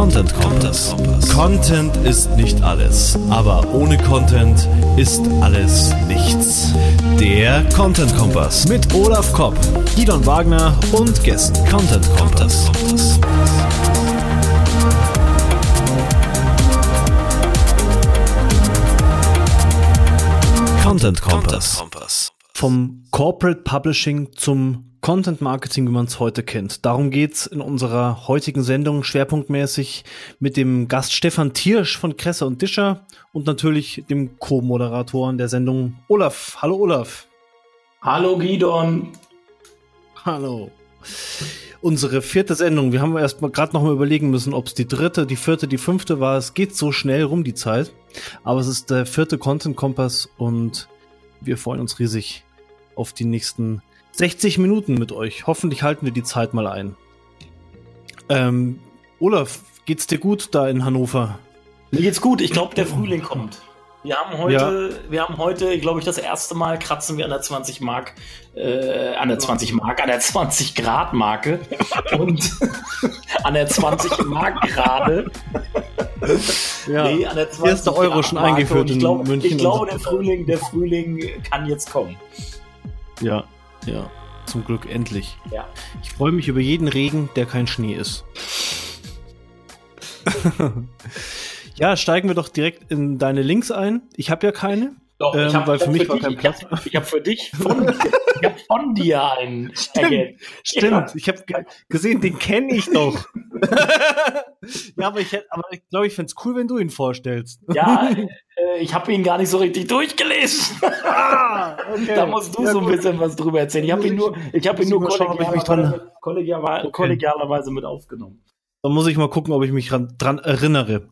Content Kompass. Content ist nicht alles, aber ohne Content ist alles nichts. Der Content Kompass mit Olaf Kopp, Gidon Wagner und Gästen. Content Kompass. Content Kompass. Vom Corporate Publishing zum Content Marketing, wie man es heute kennt. Darum geht's in unserer heutigen Sendung schwerpunktmäßig mit dem Gast Stefan Tiersch von Kresse und Discher und natürlich dem Co-Moderatoren der Sendung Olaf. Hallo Olaf. Hallo Gidon. Hallo. Unsere vierte Sendung. Wir haben erst mal gerade noch mal überlegen müssen, ob es die dritte, die vierte, die fünfte war. Es geht so schnell rum die Zeit, aber es ist der vierte Content Kompass und wir freuen uns riesig auf die nächsten 60 Minuten mit euch. Hoffentlich halten wir die Zeit mal ein. Ähm, Olaf, geht's dir gut da in Hannover? Mir geht's gut. Ich glaube, der Frühling kommt. Wir haben heute, ja. wir haben heute, glaube ich, das erste Mal kratzen wir an der 20 Mark, äh, an der 20 Mark, an der 20 Grad Marke und an der 20 Mark gerade. Ja. Nee, an der 20 Erste Euro schon eingeführt in glaub, München. Ich glaube, der Frühling, der Frühling kann jetzt kommen. Ja, ja. Zum Glück endlich. Ja. Ich freue mich über jeden Regen, der kein Schnee ist. ja, steigen wir doch direkt in deine Links ein. Ich habe ja keine. Doch, ähm, ich hab, weil für mich war kein Platz. Ich habe hab für dich von, ich hab von dir einen. Stimmt, stimmt. Ja. ich habe gesehen, den kenne ich doch. ja, aber ich, aber ich glaube, ich fände es cool, wenn du ihn vorstellst. ja, äh, ich habe ihn gar nicht so richtig durchgelesen. Ah, okay. Da musst du ja, so ein bisschen was drüber erzählen. Ich habe ihn nur, ich hab ihn nur kollegialerweise, kollegialerweise, okay. kollegialerweise mit aufgenommen. Dann muss ich mal gucken, ob ich mich dran erinnere.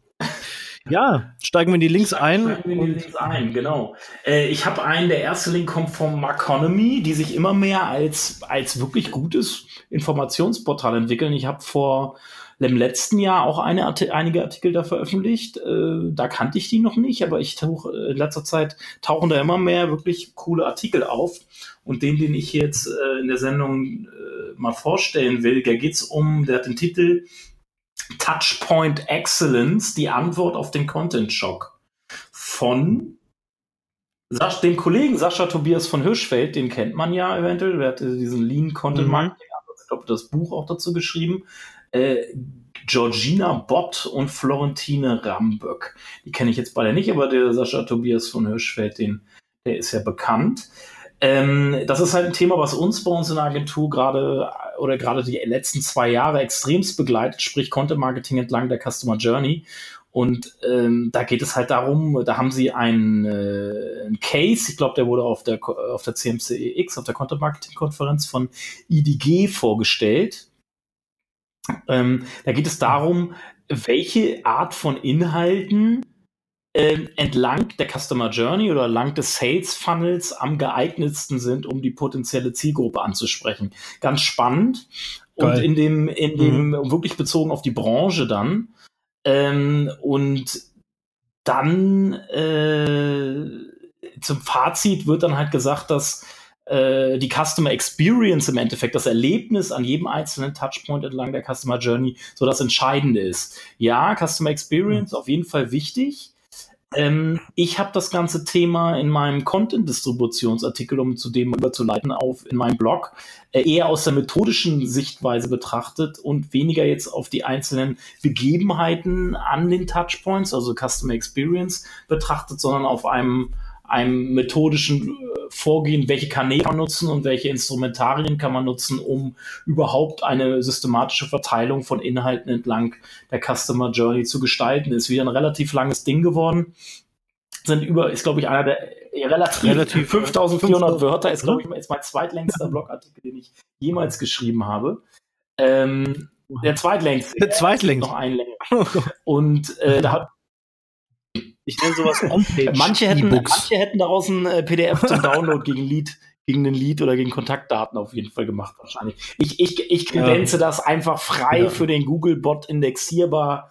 Ja, steigen wir in die Links ein. Steigen wir in die Links ein, genau. Äh, ich habe einen, der erste Link kommt vom Maconomy, die sich immer mehr als, als wirklich gutes Informationsportal entwickeln. Ich habe vor im letzten Jahr auch eine, einige Artikel da veröffentlicht. Äh, da kannte ich die noch nicht, aber ich tauche in letzter Zeit tauchen da immer mehr wirklich coole Artikel auf. Und den, den ich jetzt äh, in der Sendung äh, mal vorstellen will, da geht's um, der hat den Titel Touchpoint Excellence, die Antwort auf den Content Shock von Sasch, dem Kollegen Sascha Tobias von Hirschfeld, den kennt man ja eventuell, der hat diesen Lean Content Marketing, mhm. ich glaube, das Buch auch dazu geschrieben. Äh, Georgina Bott und Florentine Ramböck. Die kenne ich jetzt beide nicht, aber der Sascha Tobias von Hirschfeld, den, der ist ja bekannt. Ähm, das ist halt ein Thema, was uns bei uns in der Agentur gerade oder gerade die letzten zwei Jahre extremst begleitet, sprich Content Marketing entlang der Customer Journey. Und ähm, da geht es halt darum, da haben sie einen, äh, einen Case, ich glaube, der wurde auf der, auf der CMCX, auf der Content Marketing Konferenz von IDG vorgestellt. Ähm, da geht es darum, welche Art von Inhalten äh, entlang der Customer Journey oder entlang des Sales Funnels am geeignetsten sind, um die potenzielle Zielgruppe anzusprechen. Ganz spannend. Geil. Und in dem, in dem mhm. wirklich bezogen auf die Branche dann. Ähm, und dann äh, zum Fazit wird dann halt gesagt, dass äh, die Customer Experience im Endeffekt, das Erlebnis an jedem einzelnen Touchpoint entlang der Customer Journey so das Entscheidende ist. Ja, Customer Experience mhm. auf jeden Fall wichtig. Ähm, ich habe das ganze Thema in meinem Content-Distributionsartikel, um zu dem überzuleiten, auf in meinem Blog, äh, eher aus der methodischen Sichtweise betrachtet und weniger jetzt auf die einzelnen Begebenheiten an den Touchpoints, also Customer Experience betrachtet, sondern auf einem einem methodischen äh, Vorgehen, welche Kanäle kann man nutzen und welche Instrumentarien kann man nutzen, um überhaupt eine systematische Verteilung von Inhalten entlang der Customer Journey zu gestalten. Ist wieder ein relativ langes Ding geworden. Sind über, ist glaube ich einer der relativ, relativ 5400 Wörter, ist glaube ich ist mein zweitlängster Blogartikel, den ich jemals geschrieben habe. Ähm, der zweitlängste. Der zweitlängste. Noch ein länger. Und äh, da hat ich nenne sowas On-Page. manche, hätten, manche hätten daraus ein äh, PDF zum Download gegen Lied, gegen ein Lied oder gegen Kontaktdaten auf jeden Fall gemacht, wahrscheinlich. Ich, ich, ich kredenze ja. das einfach frei ja. für den Google-Bot indexierbar.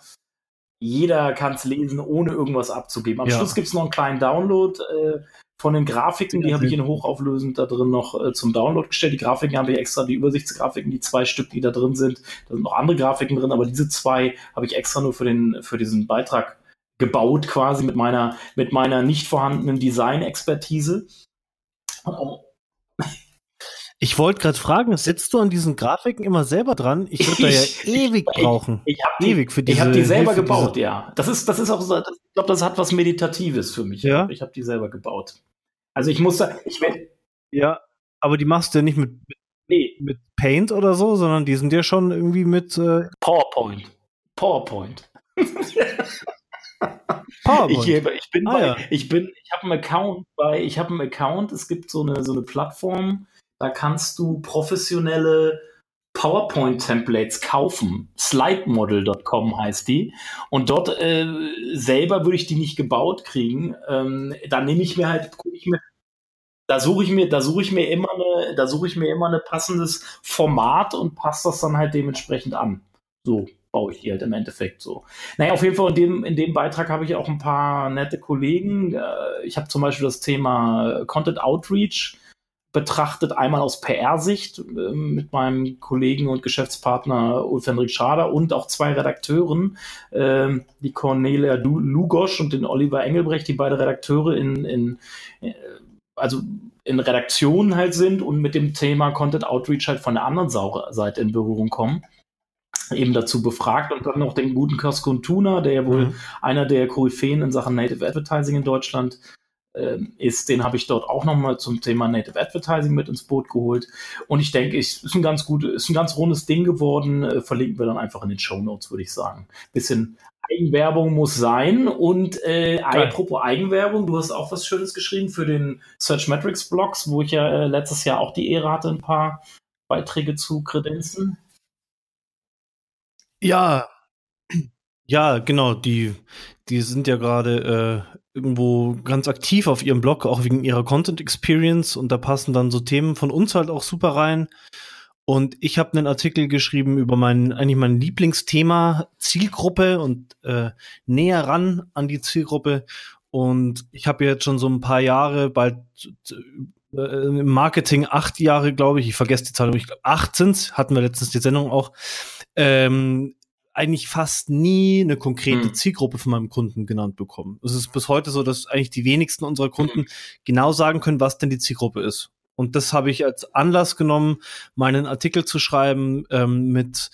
Jeder kann es lesen, ohne irgendwas abzugeben. Am ja. Schluss gibt es noch einen kleinen Download äh, von den Grafiken, die habe ich in hochauflösend da drin noch äh, zum Download gestellt. Die Grafiken habe ich extra, die Übersichtsgrafiken, die zwei Stück, die da drin sind. Da sind noch andere Grafiken drin, aber diese zwei habe ich extra nur für den, für diesen Beitrag gebaut, quasi mit meiner, mit meiner nicht vorhandenen Design-Expertise. Ich wollte gerade fragen, sitzt du an diesen Grafiken immer selber dran? Ich würde da ja ewig brauchen. Ich, ich habe die, ewig für diese, ich hab die selber gebaut, diese... ja. Das ist, das ist auch, so, ich glaube, das hat was Meditatives für mich. Ja. Ich habe die selber gebaut. Also ich muss da, ich will. Ja, aber die machst du ja nicht mit, mit, nee. mit Paint oder so, sondern die sind ja schon irgendwie mit äh PowerPoint. PowerPoint. Ich, ich bin, ah, bei, ja. ich bin, ich habe einen Account bei, ich habe einen Account. Es gibt so eine so eine Plattform da kannst du professionelle PowerPoint-Templates kaufen. Slidemodel.com heißt die. Und dort äh, selber würde ich die nicht gebaut kriegen. Ähm, da nehme ich mir halt, gucke ich mir, da suche ich mir, da suche ich mir immer eine, da suche ich mir immer ein passendes Format und passe das dann halt dementsprechend an. So baue ich die halt im Endeffekt so. Naja, auf jeden Fall in dem, in dem Beitrag habe ich auch ein paar nette Kollegen. Äh, ich habe zum Beispiel das Thema Content Outreach betrachtet, einmal aus PR-Sicht äh, mit meinem Kollegen und Geschäftspartner Ulf-Henrik Schader und auch zwei Redakteuren, äh, die Cornelia Lugosch und den Oliver Engelbrecht, die beide Redakteure in, in äh, also in Redaktionen halt sind und mit dem Thema Content Outreach halt von der anderen Seite in Berührung kommen eben dazu befragt und dann noch den guten Kaskun Tuna, der ja wohl mhm. einer der Koryphäen in Sachen Native Advertising in Deutschland ähm, ist, den habe ich dort auch nochmal zum Thema Native Advertising mit ins Boot geholt. Und ich denke, es ist ein ganz gut, ist ein ganz rundes Ding geworden. Äh, verlinken wir dann einfach in den Show Notes, würde ich sagen. Bisschen Eigenwerbung muss sein. Und äh, apropos Eigenwerbung, du hast auch was Schönes geschrieben für den Search Metrics Blogs, wo ich ja äh, letztes Jahr auch die Ehre hatte, ein paar Beiträge zu kredenzen. Ja, ja, genau. Die, die sind ja gerade äh, irgendwo ganz aktiv auf ihrem Blog, auch wegen ihrer Content Experience. Und da passen dann so Themen von uns halt auch super rein. Und ich habe einen Artikel geschrieben über mein, eigentlich mein Lieblingsthema Zielgruppe und äh, näher ran an die Zielgruppe. Und ich habe jetzt schon so ein paar Jahre, bald äh, im Marketing acht Jahre, glaube ich, ich vergesse die Zahl, ich glaube acht sind's, hatten wir letztens die Sendung auch, ähm, eigentlich fast nie eine konkrete hm. Zielgruppe von meinem Kunden genannt bekommen. Es ist bis heute so, dass eigentlich die wenigsten unserer Kunden hm. genau sagen können, was denn die Zielgruppe ist. Und das habe ich als Anlass genommen, meinen Artikel zu schreiben ähm, mit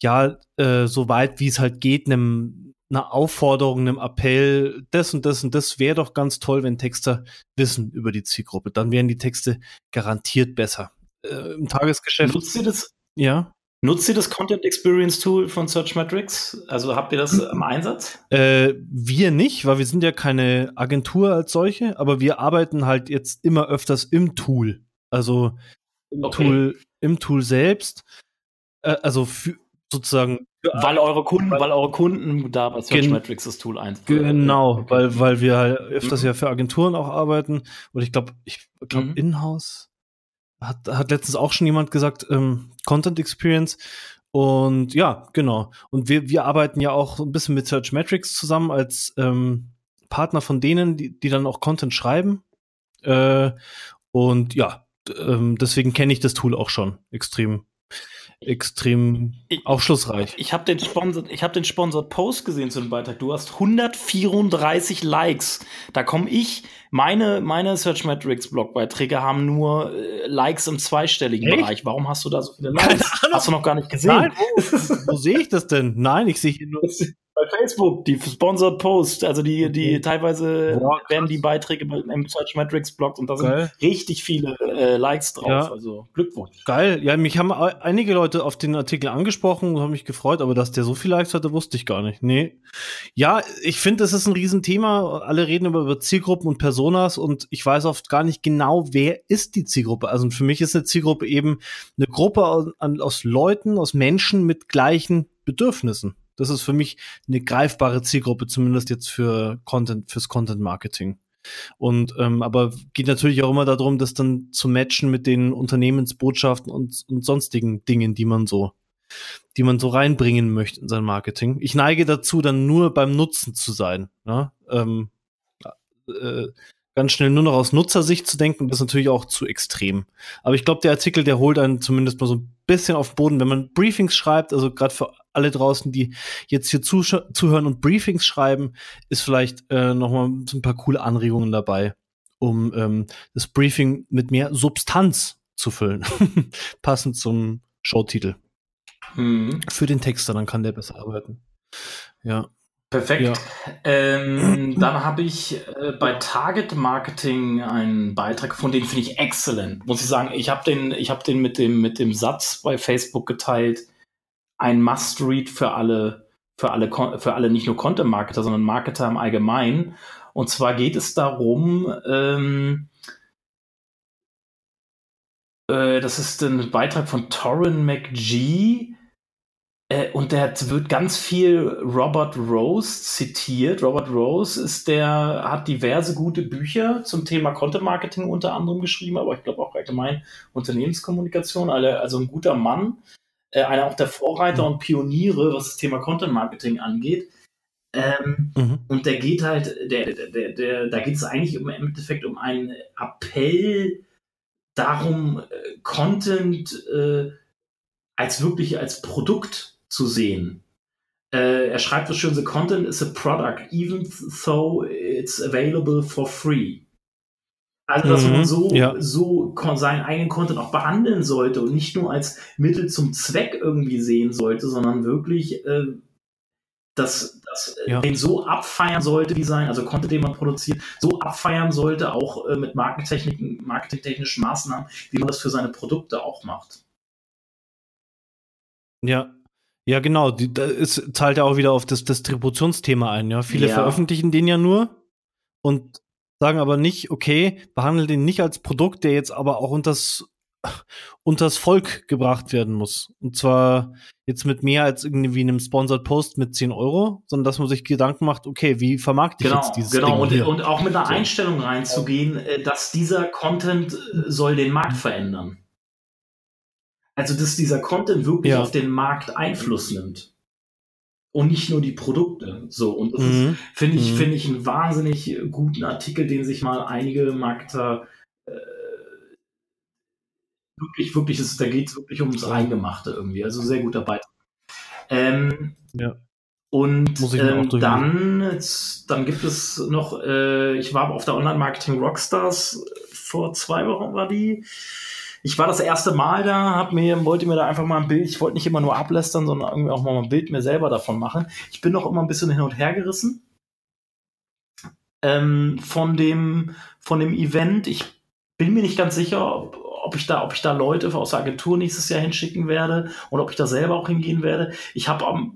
ja äh, so weit wie es halt geht, einem einer Aufforderung, einem Appell, das und das und das wäre doch ganz toll, wenn Texter wissen über die Zielgruppe. Dann wären die Texte garantiert besser. Äh, Im Tagesgeschäft. Nutzt ihr das? Ja. Nutzt ihr das Content Experience Tool von Searchmetrics? Also habt ihr das hm. im Einsatz? Äh, wir nicht, weil wir sind ja keine Agentur als solche, aber wir arbeiten halt jetzt immer öfters im Tool. Also im okay. Tool, im Tool selbst. Äh, also für, sozusagen. weil eure Kunden, weil eure Kunden da bei Searchmetrics das Tool einsetzen. Genau, okay. weil, weil wir halt öfters mhm. ja für Agenturen auch arbeiten. Und ich glaube, ich glaube, mhm. Inhouse hat, hat letztens auch schon jemand gesagt, ähm, Content Experience. Und ja, genau. Und wir, wir arbeiten ja auch ein bisschen mit Search Metrics zusammen als ähm, Partner von denen, die, die dann auch Content schreiben. Äh, und ja, ähm, deswegen kenne ich das Tool auch schon extrem extrem ich, aufschlussreich. Ich habe den Sponsor, ich habe den Sponsored Post gesehen zu dem Beitrag. Du hast 134 Likes. Da komme ich. Meine meine Search Metrics Blogbeiträge haben nur äh, Likes im zweistelligen Echt? Bereich. Warum hast du da so viele Likes? Hast du noch gar nicht gesehen? Nein, wo, wo sehe ich das denn? Nein, ich sehe hier nur bei Facebook, die Sponsored Post, also die, die teilweise Boah, werden die Beiträge im Search Metrics blockt und da sind Geil. richtig viele äh, Likes drauf. Ja. Also Glückwunsch. Geil. Ja, mich haben einige Leute auf den Artikel angesprochen und haben mich gefreut, aber dass der so viele Likes hatte, wusste ich gar nicht. Nee. Ja, ich finde, das ist ein Riesenthema. Alle reden über, über Zielgruppen und Personas und ich weiß oft gar nicht genau, wer ist die Zielgruppe. Also für mich ist eine Zielgruppe eben eine Gruppe aus, aus Leuten, aus Menschen mit gleichen Bedürfnissen. Das ist für mich eine greifbare Zielgruppe, zumindest jetzt für Content, fürs Content Marketing. Und ähm, aber geht natürlich auch immer darum, das dann zu matchen mit den Unternehmensbotschaften und, und sonstigen Dingen, die man so, die man so reinbringen möchte in sein Marketing. Ich neige dazu, dann nur beim Nutzen zu sein. Ne? Ähm, äh, ganz schnell nur noch aus Nutzersicht zu denken, das ist natürlich auch zu extrem. Aber ich glaube, der Artikel, der holt einen zumindest mal so ein bisschen auf den Boden, wenn man Briefings schreibt, also gerade für alle draußen, die jetzt hier zuhören und Briefings schreiben, ist vielleicht äh, noch mal so ein paar coole Anregungen dabei, um ähm, das Briefing mit mehr Substanz zu füllen, passend zum Showtitel. Mhm. Für den Texter, dann kann der besser arbeiten. Ja. Perfekt. Ja. Ähm, dann habe ich äh, bei Target Marketing einen Beitrag gefunden, den finde ich exzellent. Muss ich sagen, ich habe den, ich habe den mit dem mit dem Satz bei Facebook geteilt. Ein Must-Read für alle, für alle, für alle nicht nur Content-Marketer, sondern Marketer im Allgemeinen. Und zwar geht es darum, ähm, äh, das ist ein Beitrag von Torrin McGee äh, und der wird ganz viel Robert Rose zitiert. Robert Rose ist der, hat diverse gute Bücher zum Thema Content Marketing unter anderem geschrieben, aber ich glaube auch allgemein Unternehmenskommunikation. Also ein guter Mann, äh, einer auch der Vorreiter mhm. und Pioniere, was das Thema Content Marketing angeht. Ähm, mhm. Und der geht halt, der, der, der, da geht es eigentlich im Endeffekt um einen Appell darum, äh, Content äh, als wirklich als Produkt zu sehen. Äh, er schreibt so schön, the content is a product, even though it's available for free. Also, dass mhm, man so, ja. so seinen eigenen Content auch behandeln sollte und nicht nur als Mittel zum Zweck irgendwie sehen sollte, sondern wirklich äh, das, das äh, ja. den so abfeiern sollte, wie sein, also Content, den man produziert, so abfeiern sollte, auch äh, mit Marketingtechniken, marketingtechnischen Maßnahmen, wie man das für seine Produkte auch macht. Ja, ja, genau. Die, das zahlt ja auch wieder auf das Distributionsthema ein. Ja, viele ja. veröffentlichen den ja nur und sagen aber nicht, okay, behandeln den nicht als Produkt, der jetzt aber auch unters, unters Volk gebracht werden muss. Und zwar jetzt mit mehr als irgendwie einem Sponsored Post mit 10 Euro, sondern dass man sich Gedanken macht, okay, wie vermarkte ich genau, jetzt dieses genau. Ding Genau, und, und auch mit einer so. Einstellung reinzugehen, äh, dass dieser Content äh, soll den Markt verändern. Also, dass dieser Content wirklich ja. auf den Markt Einfluss nimmt. Und nicht nur die Produkte. So. Und das mhm. finde ich, mhm. finde ich einen wahnsinnig guten Artikel, den sich mal einige Marketer äh, wirklich, wirklich, ist, da geht es wirklich ums Eingemachte irgendwie. Also sehr guter Beitrag. Ähm, ja. Und ähm, dann, dann gibt es noch, äh, ich war auf der Online-Marketing Rockstars vor zwei Wochen war die ich war das erste Mal da, hab mir, wollte mir da einfach mal ein Bild, ich wollte nicht immer nur ablästern, sondern irgendwie auch mal ein Bild mir selber davon machen. Ich bin noch immer ein bisschen hin und her gerissen ähm, von, dem, von dem Event. Ich bin mir nicht ganz sicher, ob, ob ich da, ob ich da Leute aus der Agentur nächstes Jahr hinschicken werde und ob ich da selber auch hingehen werde. Ich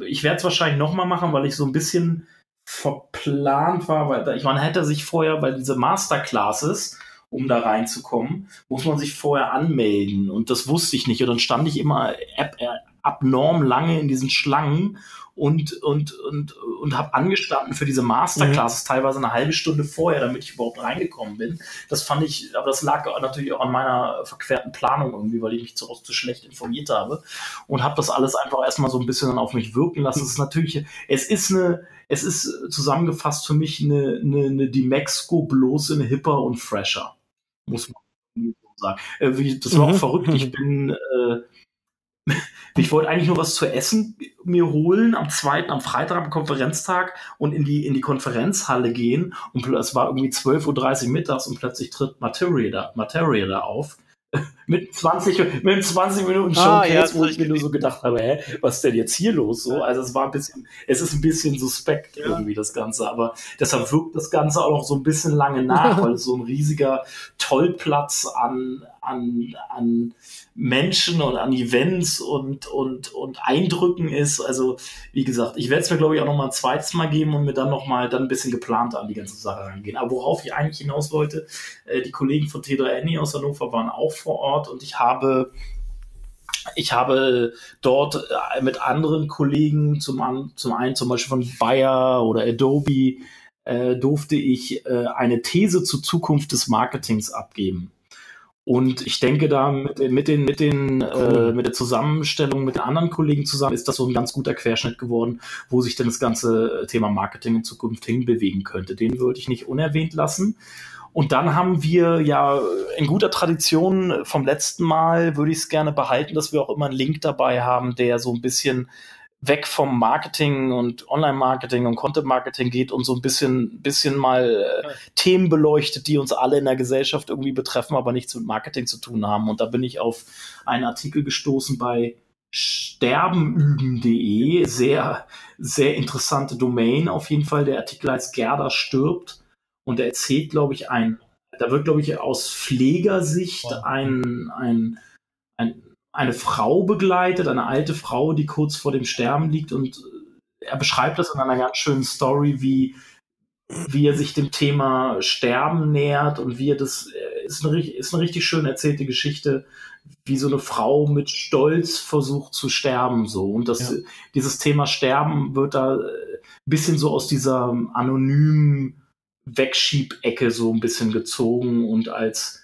ich werde es wahrscheinlich nochmal machen, weil ich so ein bisschen verplant war, weil ich, man hätte sich vorher, weil diese Masterclasses, um da reinzukommen, muss man sich vorher anmelden. Und das wusste ich nicht. Und dann stand ich immer ab, äh, abnorm lange in diesen Schlangen und, und, und, und habe angestanden für diese Masterclasses, mhm. teilweise eine halbe Stunde vorher, damit ich überhaupt reingekommen bin. Das fand ich, aber das lag natürlich auch an meiner verquerten Planung irgendwie, weil ich mich zu, zu schlecht informiert habe und habe das alles einfach erstmal so ein bisschen auf mich wirken lassen. Es ist natürlich, es ist eine, es ist zusammengefasst für mich eine, eine, eine Dimexco bloß in hipper und fresher muss man so sagen. Äh, das war mhm. auch verrückt. Ich bin, äh, ich wollte eigentlich nur was zu essen mir holen am zweiten, am Freitag, am Konferenztag und in die, in die Konferenzhalle gehen. Und es war irgendwie 12.30 Uhr mittags und plötzlich tritt Materia da, Materia da auf mit 20, mit 20 Minuten Showcase, ah, ja, wo ich mir nur so gedacht habe, hä, was ist denn jetzt hier los? So, also es war ein bisschen, es ist ein bisschen suspekt ja. irgendwie das Ganze, aber deshalb wirkt das Ganze auch noch so ein bisschen lange nach, weil es so ein riesiger Tollplatz an, an, an Menschen und an Events und, und, und Eindrücken ist. Also, wie gesagt, ich werde es mir, glaube ich, auch noch mal ein zweites Mal geben und mir dann noch mal dann ein bisschen geplant an die ganze Sache rangehen. Aber worauf ich eigentlich hinaus wollte, äh, die Kollegen von T3N aus Hannover waren auch vor Ort und ich habe ich habe dort äh, mit anderen Kollegen, zum, zum einen zum Beispiel von Bayer oder Adobe, äh, durfte ich äh, eine These zur Zukunft des Marketings abgeben. Und ich denke da mit, mit, den, mit, den, cool. äh, mit der Zusammenstellung mit den anderen Kollegen zusammen ist das so ein ganz guter Querschnitt geworden, wo sich denn das ganze Thema Marketing in Zukunft hinbewegen könnte. Den würde ich nicht unerwähnt lassen. Und dann haben wir ja in guter Tradition vom letzten Mal, würde ich es gerne behalten, dass wir auch immer einen Link dabei haben, der so ein bisschen weg vom Marketing und Online-Marketing und Content-Marketing geht und so ein bisschen, bisschen mal äh, Themen beleuchtet, die uns alle in der Gesellschaft irgendwie betreffen, aber nichts mit Marketing zu tun haben. Und da bin ich auf einen Artikel gestoßen bei sterbenüben.de. Sehr, sehr interessante Domain auf jeden Fall. Der Artikel heißt Gerda stirbt und er erzählt, glaube ich, ein, da wird, glaube ich, aus Pflegersicht ein, ein, eine Frau begleitet, eine alte Frau, die kurz vor dem Sterben liegt und er beschreibt das in einer ganz schönen Story, wie, wie er sich dem Thema Sterben nähert und wie er das, ist eine, ist eine richtig schön erzählte Geschichte, wie so eine Frau mit Stolz versucht zu sterben, so. Und das, ja. dieses Thema Sterben wird da ein bisschen so aus dieser anonymen Wegschiebecke so ein bisschen gezogen und als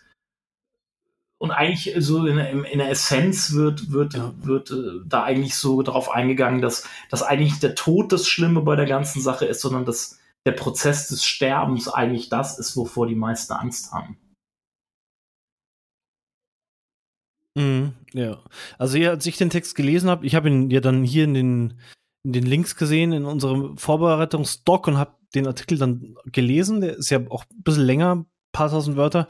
und eigentlich so in, in der Essenz wird, wird, wird äh, da eigentlich so darauf eingegangen, dass, dass eigentlich der Tod das Schlimme bei der ganzen Sache ist, sondern dass der Prozess des Sterbens eigentlich das ist, wovor die meisten Angst haben. Mhm, ja. Also ja, als ich den Text gelesen habe, ich habe ihn ja dann hier in den, in den Links gesehen in unserem Vorbereitungsdoc und habe den Artikel dann gelesen. Der ist ja auch ein bisschen länger, ein paar tausend Wörter.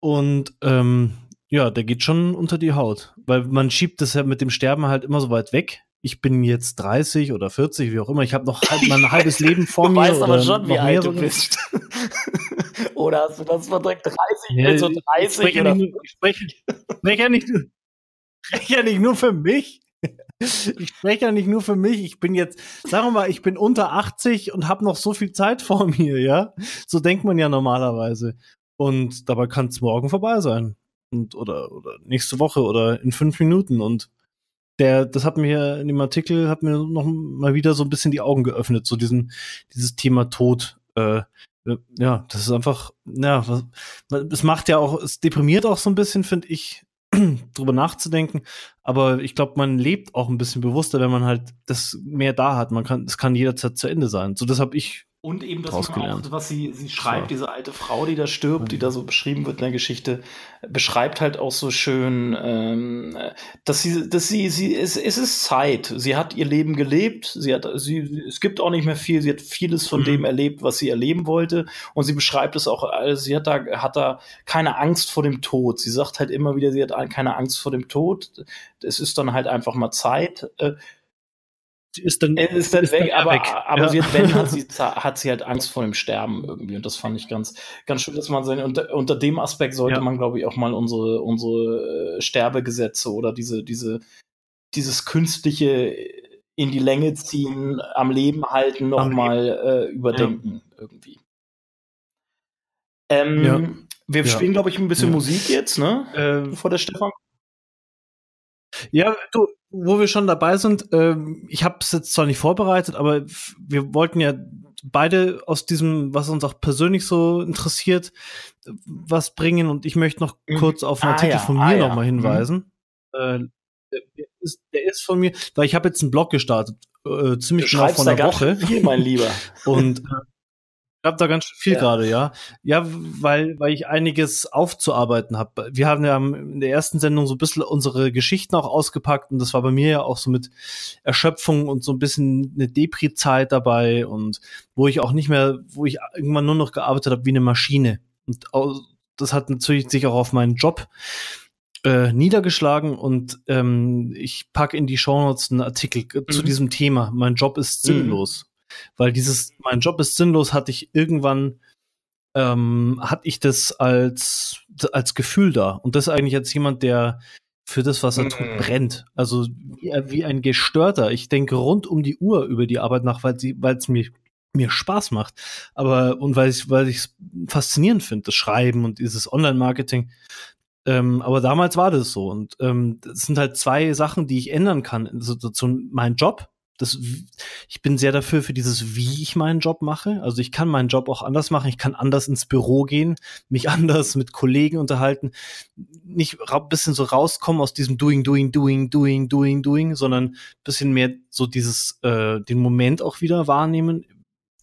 Und ähm, ja, der geht schon unter die Haut, weil man schiebt das ja mit dem Sterben halt immer so weit weg. Ich bin jetzt 30 oder 40, wie auch immer. Ich habe noch halb, mein halbes Leben vor du mir. Du weißt aber schon, wie alt du bist. oder hast du das verdrängt? 30? Ja, so 30 ich spreche, oder? Nicht, ich spreche, spreche, ja nicht, spreche ja nicht nur für mich. Ich spreche ja nicht nur für mich. Ich bin jetzt, sagen wir mal, ich bin unter 80 und habe noch so viel Zeit vor mir, ja. So denkt man ja normalerweise. Und dabei kann es morgen vorbei sein. Und, oder, oder nächste Woche oder in fünf Minuten. Und der, das hat mir in dem Artikel, hat mir noch mal wieder so ein bisschen die Augen geöffnet, so diesen, dieses Thema Tod. Äh, ja, das ist einfach, ja, es macht ja auch, es deprimiert auch so ein bisschen, finde ich, drüber nachzudenken. Aber ich glaube, man lebt auch ein bisschen bewusster, wenn man halt das mehr da hat. Man kann, es kann jederzeit zu Ende sein. So, das habe ich und eben das, auch, was sie, sie schreibt, ja. diese alte Frau, die da stirbt, die da so beschrieben wird in der Geschichte, beschreibt halt auch so schön, ähm, dass sie, dass sie, sie, es, es ist Zeit. Sie hat ihr Leben gelebt, sie hat, sie, es gibt auch nicht mehr viel, sie hat vieles von mhm. dem erlebt, was sie erleben wollte. Und sie beschreibt es auch, also sie hat da, hat da keine Angst vor dem Tod. Sie sagt halt immer wieder, sie hat keine Angst vor dem Tod. Es ist dann halt einfach mal Zeit. Äh, ist dann, ist dann ist weg, dann aber, weg. aber ja. sie hat, wenn, hat sie, hat sie halt Angst vor dem Sterben irgendwie. Und das fand ich ganz, ganz schön, dass man seine, unter, unter dem Aspekt sollte ja. man, glaube ich, auch mal unsere, unsere äh, Sterbegesetze oder diese, diese, dieses künstliche in die Länge ziehen, am Leben halten, nochmal äh, überdenken ja. irgendwie. Ähm, wir spielen, glaube ich, ein bisschen Musik jetzt, ne? Äh, Bevor der Stefan ja, du, wo wir schon dabei sind, äh, ich habe es jetzt zwar nicht vorbereitet, aber wir wollten ja beide aus diesem, was uns auch persönlich so interessiert, was bringen und ich möchte noch mhm. kurz auf einen ah, Artikel ja. von mir ah, nochmal ja. Mhm. hinweisen. Mhm. Äh, der, ist, der ist von mir, weil ich habe jetzt einen Blog gestartet, äh, ziemlich genau vor einer Woche. Viel, mein Lieber. und äh, ich habe da ganz viel ja. gerade, ja. Ja, weil, weil ich einiges aufzuarbeiten habe. Wir haben ja in der ersten Sendung so ein bisschen unsere Geschichten auch ausgepackt und das war bei mir ja auch so mit Erschöpfung und so ein bisschen eine Depri-Zeit dabei und wo ich auch nicht mehr, wo ich irgendwann nur noch gearbeitet habe wie eine Maschine. Und das hat natürlich sich auch auf meinen Job äh, niedergeschlagen und ähm, ich packe in die Shownotes einen Artikel mhm. zu diesem Thema. Mein Job ist mhm. sinnlos. Mhm. Weil dieses, mein Job ist sinnlos, hatte ich irgendwann, ähm, hatte ich das als, als Gefühl da. Und das eigentlich als jemand, der für das, was er tut, mhm. brennt. Also wie, wie, ein Gestörter. Ich denke rund um die Uhr über die Arbeit nach, weil es mir mir Spaß macht, aber und weil ich weil ich es faszinierend finde, das Schreiben und dieses Online-Marketing. Ähm, aber damals war das so und ähm, das sind halt zwei Sachen, die ich ändern kann. Also, so, mein Job das, ich bin sehr dafür für dieses, wie ich meinen Job mache. Also ich kann meinen Job auch anders machen. Ich kann anders ins Büro gehen, mich anders mit Kollegen unterhalten, nicht ein bisschen so rauskommen aus diesem Doing, Doing, Doing, Doing, Doing, Doing, sondern ein bisschen mehr so dieses, äh, den Moment auch wieder wahrnehmen.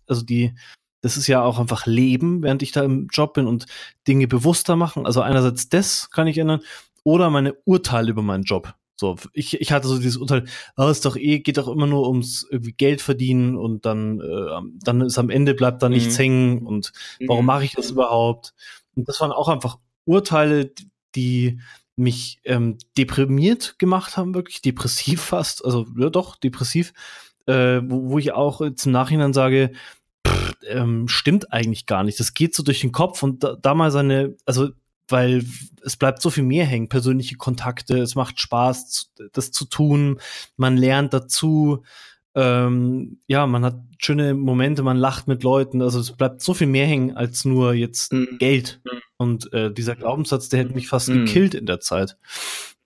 Also die, das ist ja auch einfach Leben, während ich da im Job bin und Dinge bewusster machen. Also einerseits das kann ich ändern oder meine Urteile über meinen Job. So, ich, ich hatte so dieses Urteil, oh, ist doch eh, geht doch immer nur ums irgendwie Geld verdienen und dann, äh, dann ist am Ende bleibt da nichts mhm. hängen und warum mhm. mache ich das überhaupt? Und das waren auch einfach Urteile, die mich ähm, deprimiert gemacht haben, wirklich depressiv fast, also ja doch, depressiv, äh, wo, wo ich auch zum Nachhinein sage, pff, ähm, stimmt eigentlich gar nicht. Das geht so durch den Kopf und da, da mal seine, also weil es bleibt so viel mehr hängen, persönliche Kontakte, es macht Spaß, das zu tun, man lernt dazu, ähm, ja, man hat schöne Momente, man lacht mit Leuten, also es bleibt so viel mehr hängen als nur jetzt mhm. Geld. Mhm. Und äh, dieser Glaubenssatz, der hätte mich fast mhm. gekillt in der Zeit.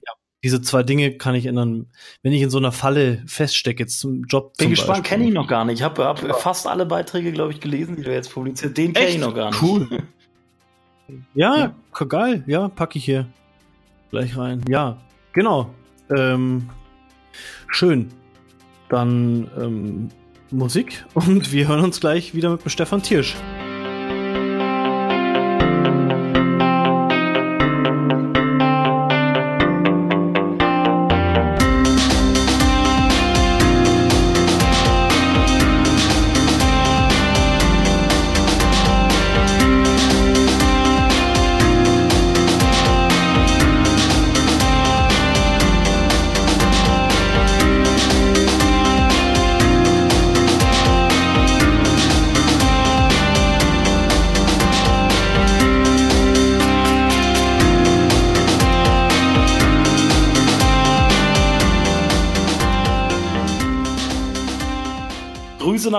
Ja, diese zwei Dinge kann ich ändern, wenn ich in so einer Falle feststecke, jetzt zum Job. Bin gespannt, kenne ich noch gar nicht. Ich habe hab fast alle Beiträge, glaube ich, gelesen, die du jetzt publiziert. Den kenne ich noch gar nicht. Cool. Ja, ja, geil. Ja, packe ich hier gleich rein. Ja, genau. Ähm, schön. Dann ähm, Musik und wir hören uns gleich wieder mit dem Stefan Tiersch.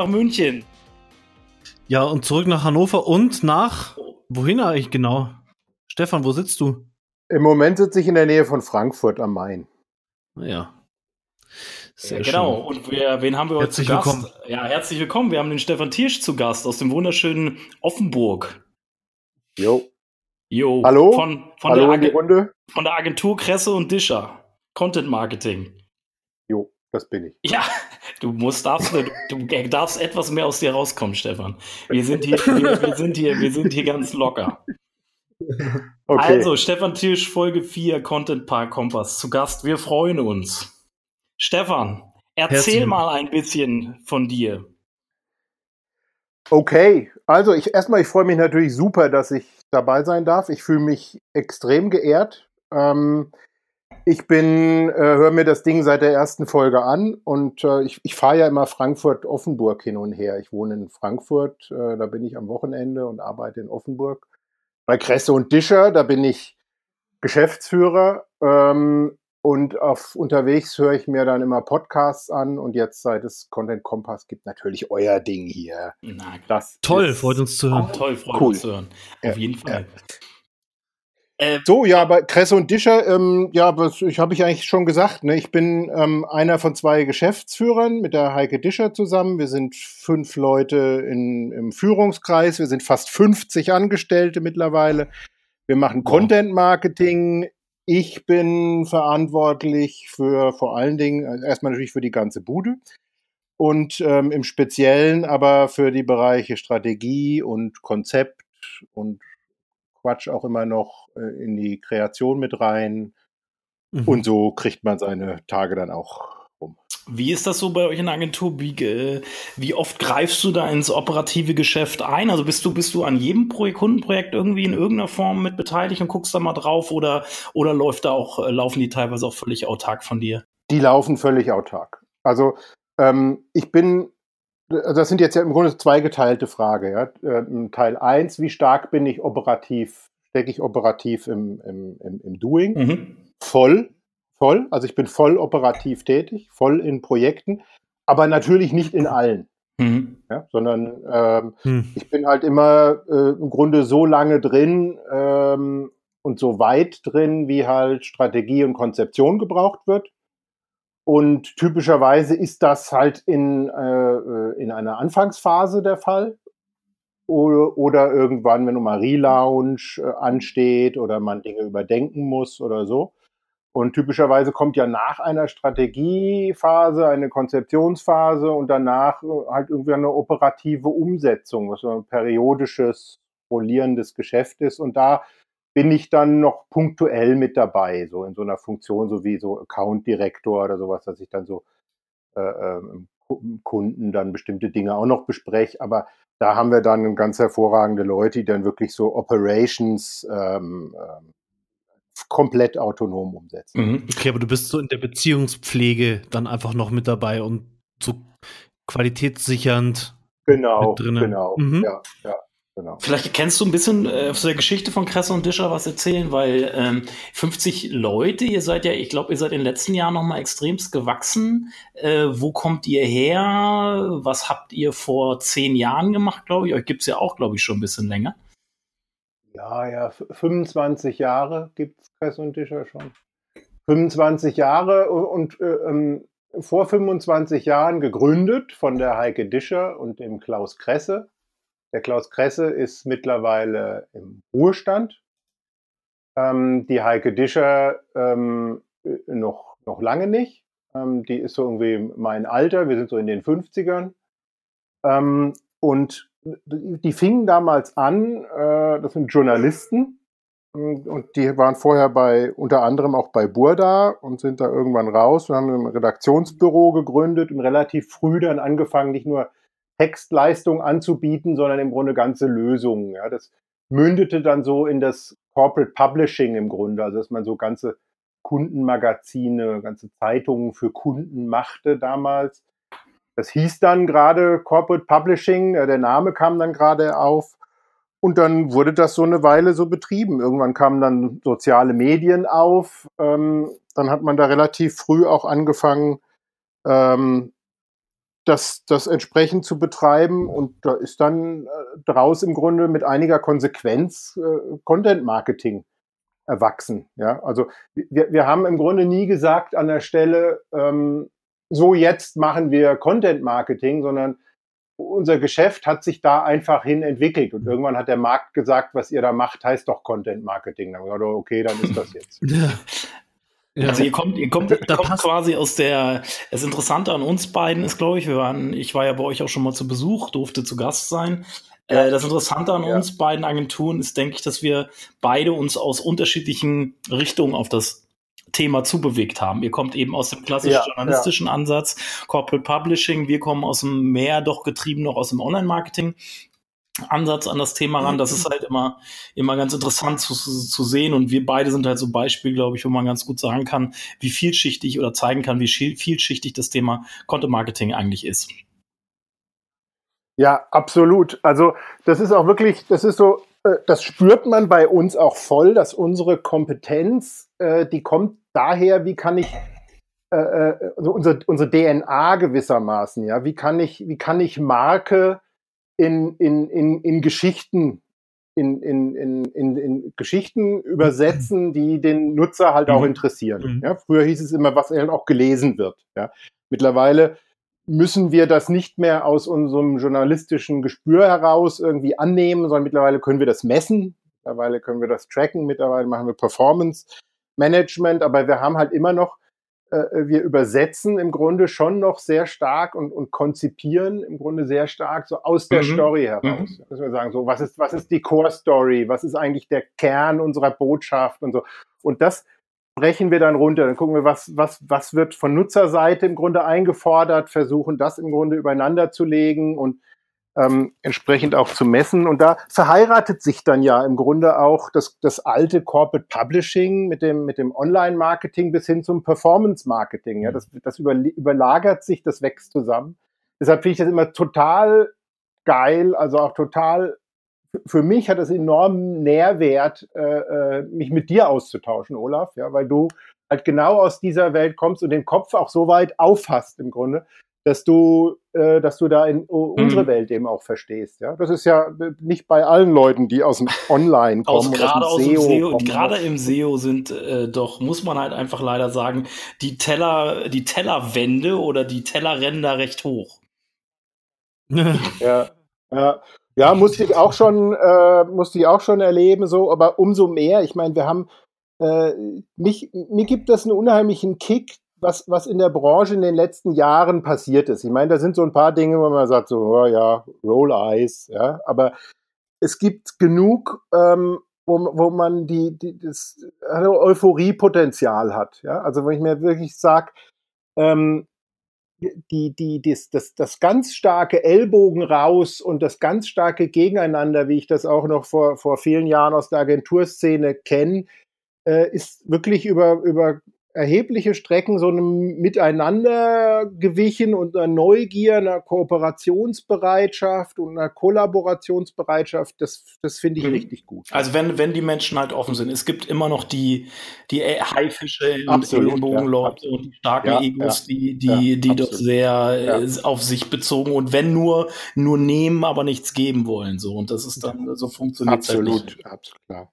Nach München. Ja, und zurück nach Hannover und nach. Wohin eigentlich genau? Stefan, wo sitzt du? Im Moment sitze ich in der Nähe von Frankfurt am Main. Ja. Sehr ja, genau. Schön. Und wir, wen haben wir heute herzlich zu Gast? Willkommen. Ja, herzlich willkommen. Wir haben den Stefan Tiersch zu Gast aus dem wunderschönen Offenburg. Jo. Jo. Hallo. Von, von, Hallo der, Runde. von der Agentur Kresse und Discher. Content Marketing. Jo, das bin ich. Ja, Du musst, darfst, du, darfst etwas mehr aus dir rauskommen, Stefan. Wir sind hier, wir, wir sind hier, wir sind hier ganz locker. Okay. Also, Stefan Tisch, Folge 4, Content Park Kompass. Zu Gast, wir freuen uns. Stefan, erzähl Herzlich. mal ein bisschen von dir. Okay, also ich erstmal, ich freue mich natürlich super, dass ich dabei sein darf. Ich fühle mich extrem geehrt. Ähm, ich bin, äh, höre mir das Ding seit der ersten Folge an und äh, ich, ich fahre ja immer Frankfurt-Offenburg hin und her. Ich wohne in Frankfurt, äh, da bin ich am Wochenende und arbeite in Offenburg. Bei Kresse und Discher, da bin ich Geschäftsführer ähm, und auf unterwegs höre ich mir dann immer Podcasts an und jetzt seit es Content Kompass gibt natürlich euer Ding hier. Na, das toll, freut uns zu hören. toll, freut cool. uns zu hören. Auf ja, jeden Fall. Ja. Äh, so, ja, aber Kresse und Discher, ähm, ja, was ich habe ich eigentlich schon gesagt, ne? Ich bin ähm, einer von zwei Geschäftsführern mit der Heike Discher zusammen. Wir sind fünf Leute in, im Führungskreis, wir sind fast 50 Angestellte mittlerweile. Wir machen Content Marketing. Ich bin verantwortlich für vor allen Dingen, also erstmal natürlich für die ganze Bude und ähm, im Speziellen aber für die Bereiche Strategie und Konzept und Quatsch auch immer noch äh, in die Kreation mit rein. Mhm. Und so kriegt man seine Tage dann auch rum. Wie ist das so bei euch in der Agentur? Wie, äh, wie, oft greifst du da ins operative Geschäft ein? Also bist du, bist du an jedem Projekt, Kundenprojekt irgendwie in irgendeiner Form mit beteiligt und guckst da mal drauf oder, oder läuft da auch, äh, laufen die teilweise auch völlig autark von dir? Die laufen völlig autark. Also ähm, ich bin das sind jetzt ja im Grunde zwei geteilte Fragen. Ja? Ähm, Teil 1, wie stark bin ich operativ, stecke ich operativ im, im, im, im Doing? Mhm. Voll, voll. Also ich bin voll operativ tätig, voll in Projekten, aber natürlich nicht in allen. Mhm. Ja, sondern ähm, mhm. ich bin halt immer äh, im Grunde so lange drin ähm, und so weit drin, wie halt Strategie und Konzeption gebraucht wird. Und typischerweise ist das halt in, äh, in einer Anfangsphase der Fall. Oder, oder irgendwann, wenn mal Relaunch äh, ansteht oder man Dinge überdenken muss oder so. Und typischerweise kommt ja nach einer Strategiephase eine Konzeptionsphase und danach äh, halt irgendwie eine operative Umsetzung, was so ein periodisches, rollierendes Geschäft ist. Und da bin ich dann noch punktuell mit dabei, so in so einer Funktion, so wie so Account Director oder sowas, dass ich dann so äh, ähm, Kunden dann bestimmte Dinge auch noch bespreche. Aber da haben wir dann ganz hervorragende Leute, die dann wirklich so Operations ähm, ähm, komplett autonom umsetzen. Mhm. Okay, aber du bist so in der Beziehungspflege dann einfach noch mit dabei und so qualitätssichernd genau, mit drin. Genau, mhm. ja, ja. Genau. Vielleicht kennst du ein bisschen äh, zu der Geschichte von Kresse und Discher was erzählen, weil ähm, 50 Leute, ihr seid ja, ich glaube, ihr seid in den letzten Jahren noch mal extremst gewachsen. Äh, wo kommt ihr her? Was habt ihr vor zehn Jahren gemacht, glaube ich? Euch gibt es ja auch, glaube ich, schon ein bisschen länger. Ja, ja, 25 Jahre gibt es Kress und Discher schon. 25 Jahre und äh, ähm, vor 25 Jahren gegründet von der Heike Discher und dem Klaus Kresse. Der Klaus Kresse ist mittlerweile im Ruhestand. Ähm, die Heike Discher ähm, noch, noch lange nicht. Ähm, die ist so irgendwie mein Alter, wir sind so in den 50ern. Ähm, und die fingen damals an, äh, das sind Journalisten, und die waren vorher bei, unter anderem auch bei Burda und sind da irgendwann raus und haben ein Redaktionsbüro gegründet und relativ früh dann angefangen, nicht nur Textleistung anzubieten, sondern im Grunde ganze Lösungen. Ja, das mündete dann so in das Corporate Publishing im Grunde, also dass man so ganze Kundenmagazine, ganze Zeitungen für Kunden machte damals. Das hieß dann gerade Corporate Publishing, der Name kam dann gerade auf. Und dann wurde das so eine Weile so betrieben. Irgendwann kamen dann soziale Medien auf. Ähm, dann hat man da relativ früh auch angefangen, ähm, das, das entsprechend zu betreiben. Und da ist dann äh, draus im Grunde mit einiger Konsequenz äh, Content Marketing erwachsen. Ja, also wir, wir haben im Grunde nie gesagt an der Stelle, ähm, so jetzt machen wir Content Marketing, sondern unser Geschäft hat sich da einfach hin entwickelt und irgendwann hat der Markt gesagt, was ihr da macht, heißt doch Content Marketing. Dann haben wir gedacht, okay, dann ist das jetzt. Ja. Also ihr kommt, ihr kommt, da kommt quasi aus der. Das Interessante an uns beiden ist, glaube ich, wir waren, ich war ja bei euch auch schon mal zu Besuch, durfte zu Gast sein. Äh, das Interessante an ja. uns beiden Agenturen ist, denke ich, dass wir beide uns aus unterschiedlichen Richtungen auf das Thema zubewegt haben. Ihr kommt eben aus dem klassischen ja, journalistischen ja. Ansatz, Corporate Publishing, wir kommen aus dem mehr doch getrieben noch aus dem Online-Marketing. Ansatz an das Thema ran. Das ist halt immer, immer ganz interessant zu, zu sehen. Und wir beide sind halt so Beispiel, glaube ich, wo man ganz gut sagen kann, wie vielschichtig oder zeigen kann, wie vielschichtig das Thema Content Marketing eigentlich ist. Ja, absolut. Also, das ist auch wirklich, das ist so, äh, das spürt man bei uns auch voll, dass unsere Kompetenz, äh, die kommt daher, wie kann ich also unsere, unsere DNA gewissermaßen, ja, wie kann ich, wie kann ich Marke in, in, in, in Geschichten in, in, in, in, in Geschichten übersetzen, die den Nutzer halt auch mhm. interessieren. Mhm. Ja, früher hieß es immer, was halt auch gelesen wird. Ja. Mittlerweile müssen wir das nicht mehr aus unserem journalistischen Gespür heraus irgendwie annehmen, sondern mittlerweile können wir das messen, mittlerweile können wir das tracken, mittlerweile machen wir Performance Management, aber wir haben halt immer noch, wir übersetzen im Grunde schon noch sehr stark und, und konzipieren im Grunde sehr stark so aus der mhm. Story heraus. Mhm. Müssen wir sagen, so was ist, was ist die Core Story, was ist eigentlich der Kern unserer Botschaft und so. Und das brechen wir dann runter. Dann gucken wir, was, was, was wird von Nutzerseite im Grunde eingefordert, versuchen das im Grunde übereinander zu legen und ähm, entsprechend auch zu messen. Und da verheiratet sich dann ja im Grunde auch das, das alte Corporate Publishing mit dem, mit dem Online-Marketing bis hin zum Performance-Marketing. Ja, das, das über, überlagert sich, das wächst zusammen. Deshalb finde ich das immer total geil, also auch total für mich hat es enormen Nährwert, äh, äh, mich mit dir auszutauschen, Olaf, ja, weil du halt genau aus dieser Welt kommst und den Kopf auch so weit auffasst im Grunde, dass du, äh, dass du da in uh, unsere mhm. Welt eben auch verstehst. Ja, das ist ja nicht bei allen Leuten, die aus dem Online kommen. aus, gerade aus dem SEO. SEO kommen, gerade im SEO sind äh, doch muss man halt einfach leider sagen, die Teller, die Tellerwände oder die Tellerränder recht hoch. ja, ja. Ja, musste ich auch schon, äh, musste ich auch schon erleben, so, aber umso mehr. Ich meine, wir haben äh, mich, mir gibt das einen unheimlichen Kick, was, was in der Branche in den letzten Jahren passiert ist. Ich meine, da sind so ein paar Dinge, wo man sagt, so, oh ja, Roll Eyes, ja, aber es gibt genug, ähm, wo, wo man die, die, das Euphoriepotenzial hat. Ja? Also wenn ich mir wirklich sage, ähm, die, die, das, das, das ganz starke Ellbogen raus und das ganz starke Gegeneinander, wie ich das auch noch vor, vor vielen Jahren aus der Agenturszene kenne, äh, ist wirklich über, über erhebliche Strecken so einem Miteinander gewichen und einer Neugier, einer Kooperationsbereitschaft und einer Kollaborationsbereitschaft, das, das finde ich mhm. richtig gut. Also wenn, wenn die Menschen halt offen sind, es gibt immer noch die, die Haifische und Ellenbogenleute ja, und die starken ja, Egos, ja, die, die, die doch sehr äh, auf sich bezogen und wenn nur, nur nehmen, aber nichts geben wollen. So. Und das ist dann, so funktioniert es halt nicht. Absolut, absolut,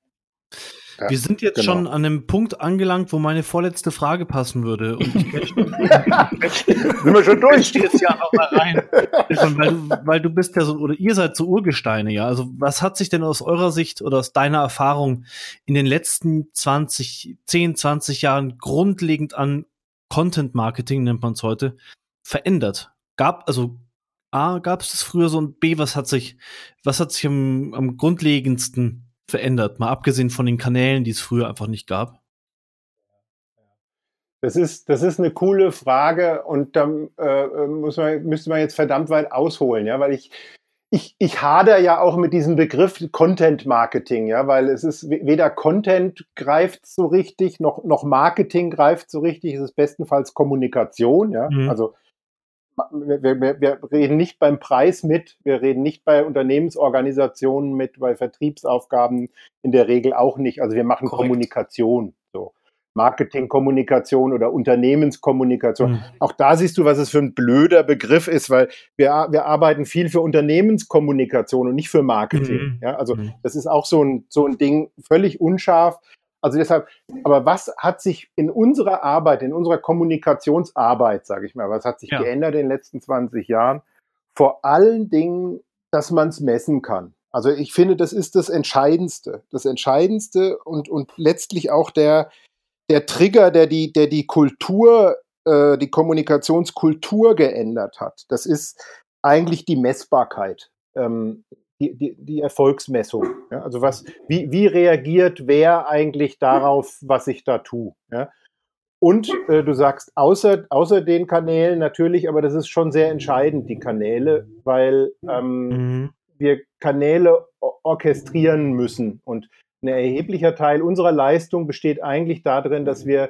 klar. Wir sind jetzt genau. schon an einem Punkt angelangt, wo meine vorletzte Frage passen würde. Und ich sind wir schon durch? jetzt ja noch mal rein. weil, du, weil du bist ja so, oder ihr seid so Urgesteine, ja. Also was hat sich denn aus eurer Sicht oder aus deiner Erfahrung in den letzten 20, 10, 20 Jahren grundlegend an Content Marketing, nennt man es heute, verändert? Gab, also A, gab es das früher so und B, was hat sich, was hat sich am, am grundlegendsten verändert, mal abgesehen von den Kanälen, die es früher einfach nicht gab? Das ist, das ist eine coole Frage und da äh, muss man, müsste man jetzt verdammt weit ausholen, ja, weil ich, ich, ich hader ja auch mit diesem Begriff Content Marketing, ja, weil es ist weder Content greift so richtig, noch, noch Marketing greift so richtig, es ist bestenfalls Kommunikation, ja. Mhm. Also wir, wir, wir reden nicht beim Preis mit, wir reden nicht bei Unternehmensorganisationen mit, bei Vertriebsaufgaben in der Regel auch nicht. Also wir machen Korrekt. Kommunikation, so Marketingkommunikation oder Unternehmenskommunikation. Mhm. Auch da siehst du, was es für ein blöder Begriff ist, weil wir, wir arbeiten viel für Unternehmenskommunikation und nicht für Marketing. Mhm. Ja, also mhm. das ist auch so ein, so ein Ding, völlig unscharf. Also deshalb, aber was hat sich in unserer Arbeit, in unserer Kommunikationsarbeit, sage ich mal, was hat sich ja. geändert in den letzten 20 Jahren? Vor allen Dingen, dass man es messen kann. Also ich finde, das ist das Entscheidendste. Das Entscheidendste und, und letztlich auch der, der Trigger, der die, der die Kultur, äh, die Kommunikationskultur geändert hat. Das ist eigentlich die Messbarkeit. Ähm, die, die, die Erfolgsmessung. Ja? Also was, wie, wie reagiert wer eigentlich darauf, was ich da tue? Ja? Und äh, du sagst, außer, außer den Kanälen natürlich, aber das ist schon sehr entscheidend, die Kanäle, weil ähm, mhm. wir Kanäle orchestrieren müssen. Und ein erheblicher Teil unserer Leistung besteht eigentlich darin, dass wir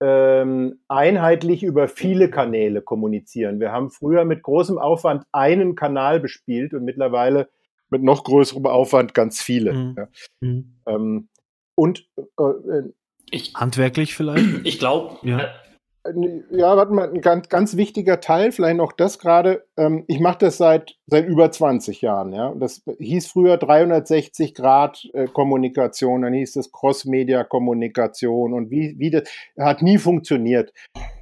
ähm, einheitlich über viele Kanäle kommunizieren. Wir haben früher mit großem Aufwand einen Kanal bespielt und mittlerweile mit noch größerem Aufwand ganz viele. Mhm. Ja. Mhm. Ähm, und äh, äh ich, handwerklich vielleicht? Ich glaube, ja. Äh, ja, warte mal, ein ganz, ganz wichtiger Teil, vielleicht noch das gerade. Ähm, ich mache das seit, seit über 20 Jahren. Ja, das hieß früher 360 Grad äh, Kommunikation, dann hieß es Cross-Media-Kommunikation und wie, wie das hat nie funktioniert.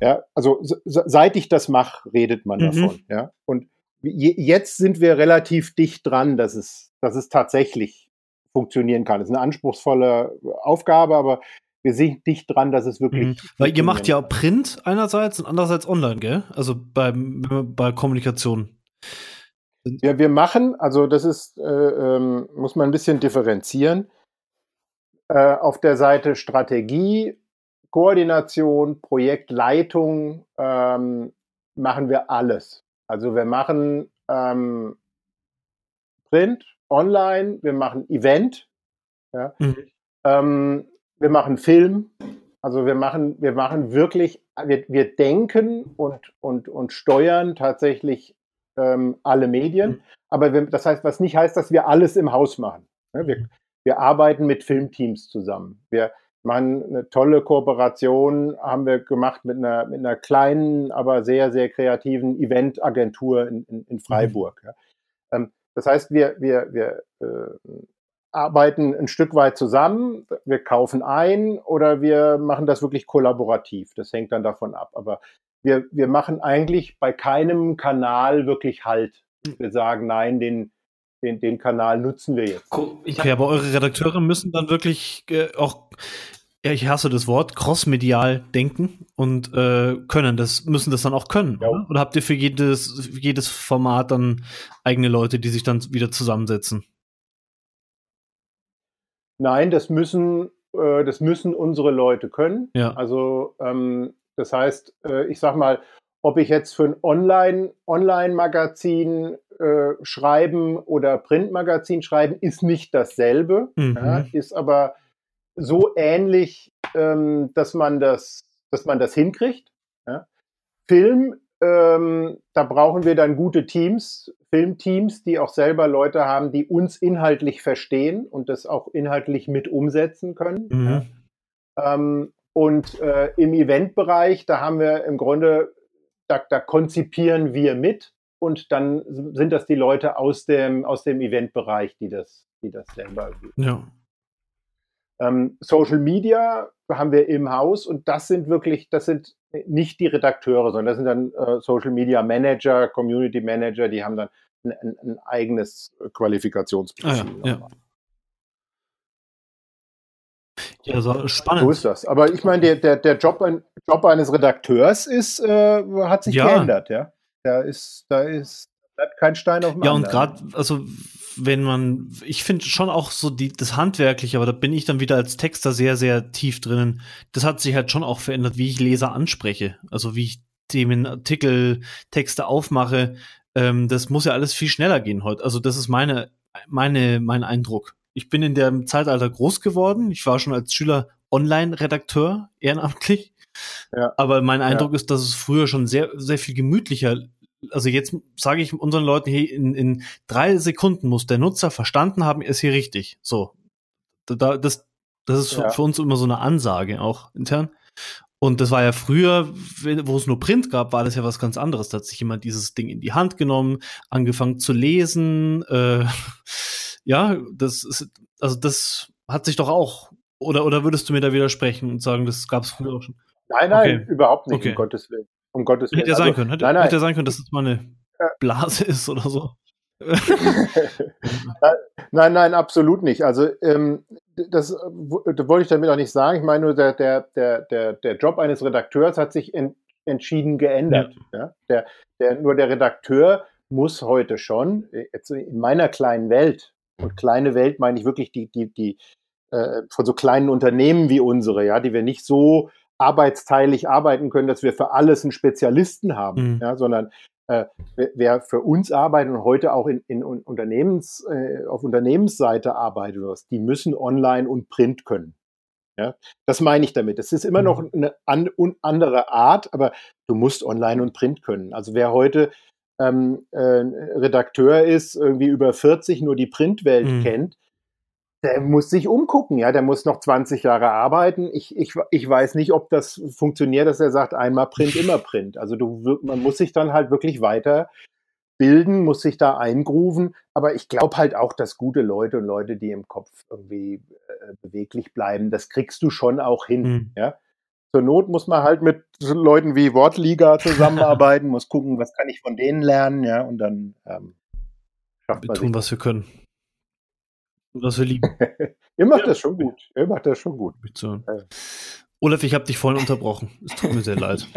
Ja, also seit ich das mache, redet man mhm. davon. Ja, und jetzt sind wir relativ dicht dran, dass es, dass es tatsächlich funktionieren kann. Das ist eine anspruchsvolle Aufgabe, aber wir sind dicht dran, dass es wirklich. Mhm. Weil ihr macht ja Print einerseits und andererseits online, gell? Also beim, bei Kommunikation. Ja, wir machen, also das ist, äh, ähm, muss man ein bisschen differenzieren. Äh, auf der Seite Strategie, Koordination, Projektleitung ähm, machen wir alles. Also wir machen ähm, Print, Online, wir machen Event, ja. Mhm. Ähm, wir machen Film. Also wir machen, wir machen wirklich, wir, wir denken und, und, und steuern tatsächlich ähm, alle Medien. Mhm. Aber wir, das heißt, was nicht heißt, dass wir alles im Haus machen. Ja, wir, wir arbeiten mit Filmteams zusammen. Wir, man, eine tolle Kooperation haben wir gemacht mit einer, mit einer kleinen, aber sehr, sehr kreativen Eventagentur in, in, in Freiburg. Mhm. Ja. Ähm, das heißt, wir, wir, wir äh, arbeiten ein Stück weit zusammen, wir kaufen ein oder wir machen das wirklich kollaborativ. Das hängt dann davon ab. Aber wir, wir machen eigentlich bei keinem Kanal wirklich Halt. Wir sagen, nein, den, den, den Kanal nutzen wir jetzt. Okay, aber eure Redakteure müssen dann wirklich äh, auch ja, ich hasse das Wort, crossmedial denken und äh, können. Das müssen das dann auch können. Ja. Oder? oder habt ihr für jedes, für jedes Format dann eigene Leute, die sich dann wieder zusammensetzen? Nein, das müssen, äh, das müssen unsere Leute können. Ja. Also ähm, das heißt, äh, ich sag mal, ob ich jetzt für ein Online, Online-Magazin äh, schreiben oder Printmagazin schreiben, ist nicht dasselbe, mhm. ja, ist aber so ähnlich, ähm, dass man das, dass man das hinkriegt. Ja. Film, ähm, da brauchen wir dann gute Teams, Filmteams, die auch selber Leute haben, die uns inhaltlich verstehen und das auch inhaltlich mit umsetzen können. Mhm. Ja. Ähm, und äh, im Eventbereich, da haben wir im Grunde, da, da konzipieren wir mit und dann sind das die Leute aus dem, aus dem Eventbereich, die das, die das selber ja. Ähm, Social Media haben wir im Haus und das sind wirklich, das sind nicht die Redakteure, sondern das sind dann äh, Social Media Manager, Community Manager, die haben dann ein, ein, ein eigenes Qualifikationsprofil. Ah, ja, ja. Ja, so spannend. So ist das. Aber ich meine, der, der, der Job, ein, Job eines Redakteurs ist, äh, hat sich ja. geändert, ja. Da ist, da ist, bleibt kein Stein auf dem Ja, anderen. und gerade, also wenn man, ich finde schon auch so die, das Handwerkliche, aber da bin ich dann wieder als Texter sehr, sehr tief drinnen. Das hat sich halt schon auch verändert, wie ich Leser anspreche. Also wie ich Themen, Artikel, Texte aufmache. Ähm, das muss ja alles viel schneller gehen heute. Also das ist meine, meine, mein Eindruck ich bin in dem Zeitalter groß geworden. Ich war schon als Schüler Online-Redakteur, ehrenamtlich. Ja. Aber mein Eindruck ja. ist, dass es früher schon sehr, sehr viel gemütlicher also jetzt sage ich unseren Leuten, hey, in, in drei Sekunden muss der Nutzer verstanden haben, ist hier richtig. So. Da, das, das ist ja. für uns immer so eine Ansage auch intern. Und das war ja früher, wo es nur Print gab, war das ja was ganz anderes. Da hat sich jemand dieses Ding in die Hand genommen, angefangen zu lesen, äh, ja, das ist, also das hat sich doch auch, oder, oder würdest du mir da widersprechen und sagen, das gab es früher auch schon? Nein, nein, okay. überhaupt nicht, okay. um Gottes Willen. Um Gottes Willen. Hätte ja sein also, können, hätte, nein, nein. hätte sein können, dass es mal eine Blase ist oder so. nein, nein, absolut nicht. Also ähm, das, das, wollte ich damit auch nicht sagen. Ich meine nur, der, der, der, der, Job eines Redakteurs hat sich in, entschieden geändert. Ja. ja. Der, der, nur der Redakteur muss heute schon, jetzt in meiner kleinen Welt, und kleine Welt meine ich wirklich die, die, die äh, von so kleinen Unternehmen wie unsere, ja, die wir nicht so arbeitsteilig arbeiten können, dass wir für alles einen Spezialisten haben, mhm. ja, sondern äh, wer für uns arbeitet und heute auch in, in Unternehmens, äh, auf Unternehmensseite arbeitet, die müssen online und Print können. Ja, das meine ich damit. Es ist immer noch mhm. eine an, andere Art, aber du musst online und Print können. Also wer heute ähm, äh, Redakteur ist, irgendwie über 40 nur die Printwelt mhm. kennt, der muss sich umgucken, ja, der muss noch 20 Jahre arbeiten. Ich, ich, ich weiß nicht, ob das funktioniert, dass er sagt, einmal Print, immer Print. Also du, man muss sich dann halt wirklich weiter bilden, muss sich da eingrooven. Aber ich glaube halt auch, dass gute Leute und Leute, die im Kopf irgendwie äh, beweglich bleiben, das kriegst du schon auch hin. Mhm. Ja? Zur Not muss man halt mit Leuten wie Wortliga zusammenarbeiten, muss gucken, was kann ich von denen lernen, ja, und dann ähm, schafft wir tun, was wir können. Was wir lieben. Ihr macht ja. das schon gut. Ihr macht das schon gut. So. Olaf, ich habe dich vorhin unterbrochen. Es tut mir sehr leid.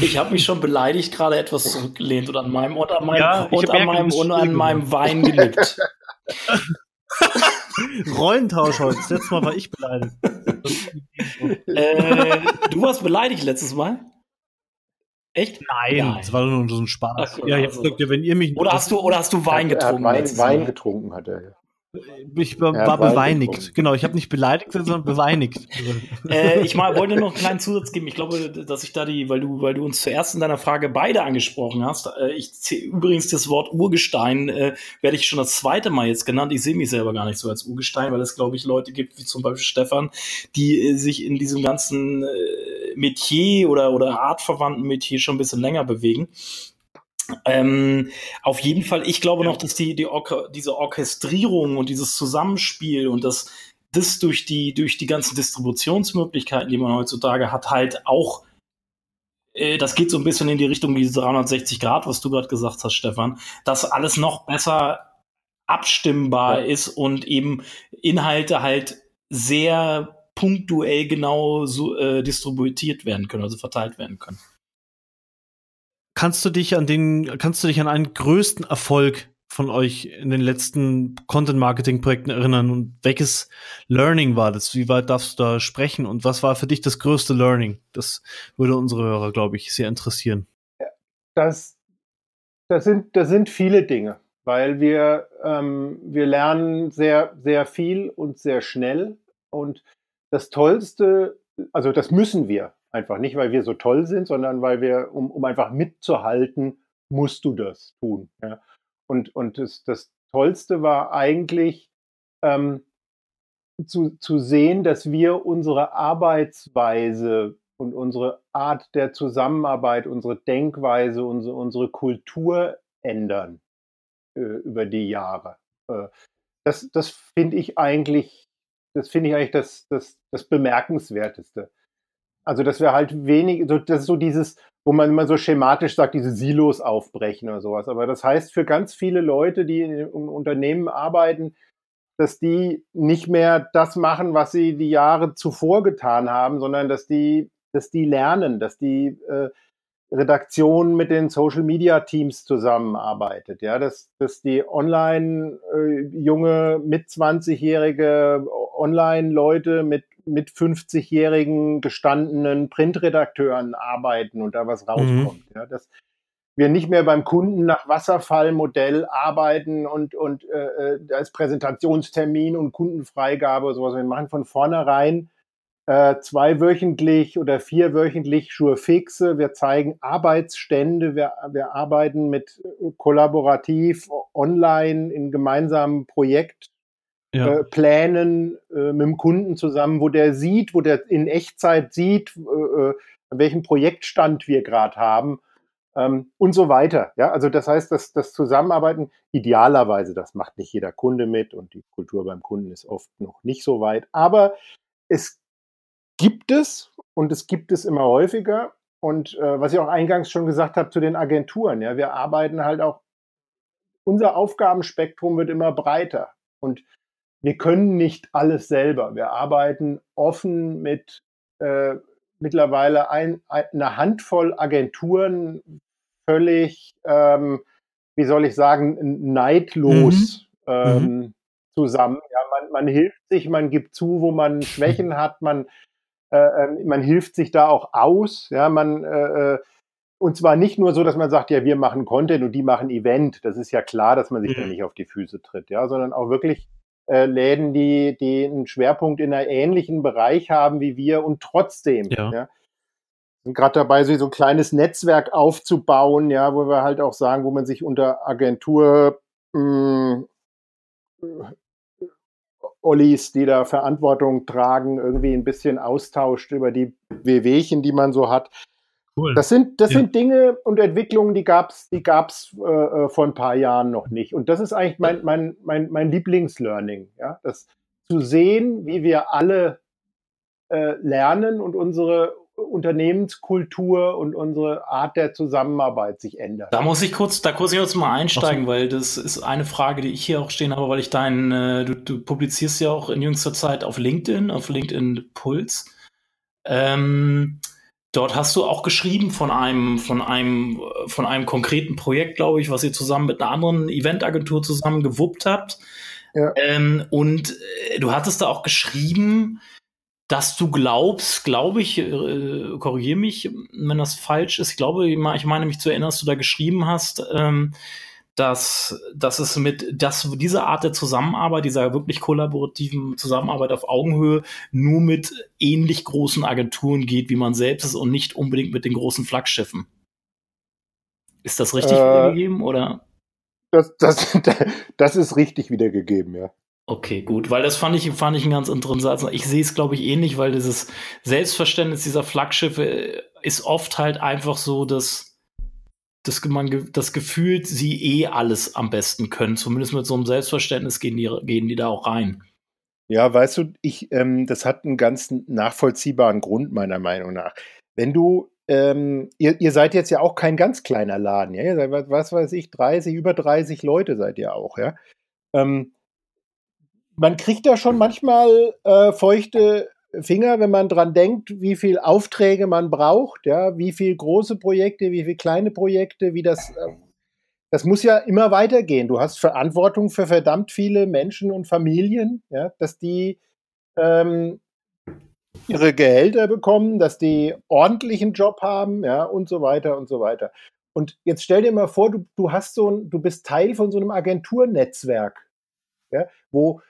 Ich habe mich schon beleidigt gerade etwas zurückgelehnt und an meinem und an meinem, ja, und an meinem, und an meinem Wein gelippt. Rollentausch heute. Das letzte Mal war ich beleidigt. äh, du warst beleidigt letztes Mal? Echt? Nein, Nein. das war nur so ein Spaß. Ach, ja, also. ja, wenn ihr mich oder hast du oder hast du Wein getrunken? Wein, Wein getrunken hat er. Ich war, war beweinigt. Genau, ich habe nicht beleidigt, sondern beweinigt. äh, ich mal, wollte noch einen kleinen Zusatz geben. Ich glaube, dass ich da die, weil du, weil du uns zuerst in deiner Frage beide angesprochen hast. Äh, ich übrigens das Wort Urgestein äh, werde ich schon das zweite Mal jetzt genannt. Ich sehe mich selber gar nicht so als Urgestein, weil es, glaube ich, Leute gibt, wie zum Beispiel Stefan, die äh, sich in diesem ganzen äh, Metier oder, oder artverwandten Metier schon ein bisschen länger bewegen. Ähm, auf jeden Fall, ich glaube noch, dass die, die Orke diese Orchestrierung und dieses Zusammenspiel und das, das durch die, durch die ganzen Distributionsmöglichkeiten, die man heutzutage hat, halt auch, äh, das geht so ein bisschen in die Richtung wie 360 Grad, was du gerade gesagt hast, Stefan, dass alles noch besser abstimmbar ja. ist und eben Inhalte halt sehr punktuell genau so äh, distributiert werden können, also verteilt werden können. Kannst du dich an den, kannst du dich an einen größten Erfolg von euch in den letzten Content-Marketing-Projekten erinnern und welches Learning war das? Wie weit darfst du da sprechen und was war für dich das größte Learning? Das würde unsere Hörer, glaube ich, sehr interessieren. Das, das, sind, das sind viele Dinge, weil wir, ähm, wir lernen sehr, sehr viel und sehr schnell und das Tollste, also das müssen wir einfach nicht, weil wir so toll sind, sondern weil wir, um, um einfach mitzuhalten, musst du das tun. Ja. Und, und das, das Tollste war eigentlich ähm, zu, zu sehen, dass wir unsere Arbeitsweise und unsere Art der Zusammenarbeit, unsere Denkweise, unsere, unsere Kultur ändern äh, über die Jahre. Äh, das das finde ich eigentlich, das finde ich eigentlich das, das, das Bemerkenswerteste. Also, dass wir halt wenig, so, das ist so dieses, wo man immer so schematisch sagt, diese Silos aufbrechen oder sowas. Aber das heißt für ganz viele Leute, die in Unternehmen arbeiten, dass die nicht mehr das machen, was sie die Jahre zuvor getan haben, sondern dass die, dass die lernen, dass die äh, Redaktion mit den Social Media Teams zusammenarbeitet, ja, dass, dass die online äh, junge mit 20-jährige Online-Leute mit mit 50-jährigen gestandenen Printredakteuren arbeiten und da was mhm. rauskommt. Mhm. Ja, dass wir nicht mehr beim Kunden nach Wasserfallmodell arbeiten und, und äh, äh als Präsentationstermin und Kundenfreigabe sowas. Wir machen von vornherein äh, zweiwöchentlich oder vierwöchentlich Schurfixe. Wir zeigen Arbeitsstände. Wir, wir arbeiten mit äh, kollaborativ online in gemeinsamen Projekt ja. äh, äh, mit dem Kunden zusammen, wo der sieht, wo der in Echtzeit sieht, äh an welchem Projektstand wir gerade haben ähm, und so weiter. Ja, also das heißt, dass das Zusammenarbeiten idealerweise, das macht nicht jeder Kunde mit und die Kultur beim Kunden ist oft noch nicht so weit, aber es gibt es und es gibt es immer häufiger. Und äh, was ich auch eingangs schon gesagt habe zu den Agenturen, ja, wir arbeiten halt auch, unser Aufgabenspektrum wird immer breiter. Und wir können nicht alles selber. Wir arbeiten offen mit äh, mittlerweile ein, eine Handvoll Agenturen völlig, ähm, wie soll ich sagen, neidlos mhm. Ähm, mhm. zusammen. Ja, man, man, hilft sich, man gibt zu, wo man Schwächen hat, man, äh, ähm, man hilft sich da auch aus. Ja, man äh, äh, und zwar nicht nur so, dass man sagt, ja, wir machen Content und die machen Event. Das ist ja klar, dass man sich mhm. da nicht auf die Füße tritt, ja, sondern auch wirklich äh, Läden, die, die einen Schwerpunkt in einem ähnlichen Bereich haben wie wir und trotzdem, ja. ja sind gerade dabei, so ein kleines Netzwerk aufzubauen, ja, wo wir halt auch sagen, wo man sich unter Agentur mh, hm, Ollis, die da Verantwortung tragen, irgendwie ein bisschen austauscht über die Wehwehchen, die man so hat. Cool. Das sind, das ja. sind Dinge und Entwicklungen, die gab es die gab's, äh, äh, vor ein paar Jahren noch nicht. Und das ist eigentlich mein, mein, mein, mein Lieblingslearning. Ja? Das zu sehen, wie wir alle äh, lernen und unsere Unternehmenskultur und unsere Art der Zusammenarbeit sich ändert. Da muss ich kurz, da kurz jetzt mal einsteigen, so. weil das ist eine Frage, die ich hier auch stehen habe, weil ich deinen, äh, du, du publizierst ja auch in jüngster Zeit auf LinkedIn, auf LinkedIn Puls. Ähm, Dort hast du auch geschrieben von einem, von einem, von einem konkreten Projekt, glaube ich, was ihr zusammen mit einer anderen Eventagentur zusammen gewuppt habt. Ja. Ähm, und äh, du hattest da auch geschrieben, dass du glaubst, glaube ich, äh, korrigiere mich, wenn das falsch ist. Ich glaube, ich meine mich zu erinnern, dass du da geschrieben hast, ähm, dass, dass es mit, dass diese Art der Zusammenarbeit, dieser wirklich kollaborativen Zusammenarbeit auf Augenhöhe nur mit ähnlich großen Agenturen geht, wie man selbst ist und nicht unbedingt mit den großen Flaggschiffen. Ist das richtig äh, wiedergegeben oder? Das, das, das ist richtig wiedergegeben, ja. Okay, gut, weil das fand ich, fand ich einen ganz interessanten Satz. Ich sehe es, glaube ich, ähnlich, weil dieses Selbstverständnis dieser Flaggschiffe ist oft halt einfach so, dass das, man, das Gefühl, sie eh alles am besten können. Zumindest mit so einem Selbstverständnis gehen die, gehen die da auch rein. Ja, weißt du, ich, ähm, das hat einen ganz nachvollziehbaren Grund, meiner Meinung nach. Wenn du, ähm, ihr, ihr seid jetzt ja auch kein ganz kleiner Laden, ja, ihr seid, was weiß ich, 30, über 30 Leute seid ihr auch, ja. Ähm, man kriegt da schon manchmal äh, feuchte Finger, wenn man dran denkt, wie viel Aufträge man braucht, ja, wie viel große Projekte, wie viel kleine Projekte, wie das, äh, das muss ja immer weitergehen. Du hast Verantwortung für verdammt viele Menschen und Familien, ja, dass die ähm, ihre Gehälter bekommen, dass die ordentlichen Job haben, ja, und so weiter und so weiter. Und jetzt stell dir mal vor, du, du hast so ein, du bist Teil von so einem Agenturnetzwerk, ja, wo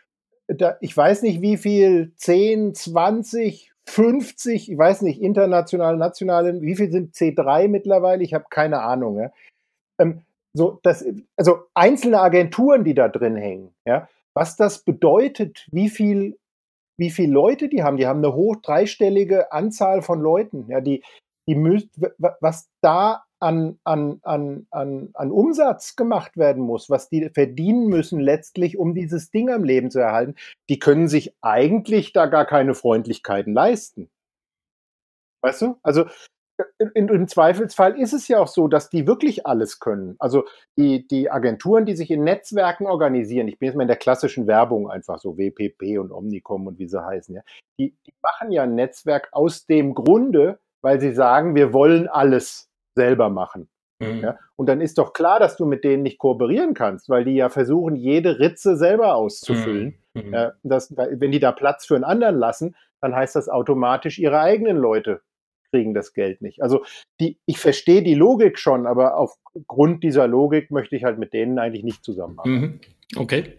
da, ich weiß nicht wie viel, 10, 20, 50, ich weiß nicht, international, nationale, wie viel sind C3 mittlerweile? Ich habe keine Ahnung. Ja. Ähm, so, das, also einzelne Agenturen, die da drin hängen, ja, was das bedeutet, wie viel, wie viele Leute die haben, die haben eine hoch dreistellige Anzahl von Leuten, ja, die, die müsst, was da an, an, an, an, an Umsatz gemacht werden muss, was die verdienen müssen letztlich, um dieses Ding am Leben zu erhalten, die können sich eigentlich da gar keine Freundlichkeiten leisten. Weißt du? Also in, im Zweifelsfall ist es ja auch so, dass die wirklich alles können. Also die, die Agenturen, die sich in Netzwerken organisieren, ich bin jetzt mal in der klassischen Werbung einfach so, WPP und Omnicom und wie sie heißen, ja, die, die machen ja ein Netzwerk aus dem Grunde, weil sie sagen, wir wollen alles selber machen. Mhm. Ja? Und dann ist doch klar, dass du mit denen nicht kooperieren kannst, weil die ja versuchen, jede Ritze selber auszufüllen. Mhm. mhm. Ja, das, wenn die da Platz für einen anderen lassen, dann heißt das automatisch, ihre eigenen Leute kriegen das Geld nicht. Also die, ich verstehe die Logik schon, aber aufgrund dieser Logik möchte ich halt mit denen eigentlich nicht zusammenarbeiten. Mhm. Okay.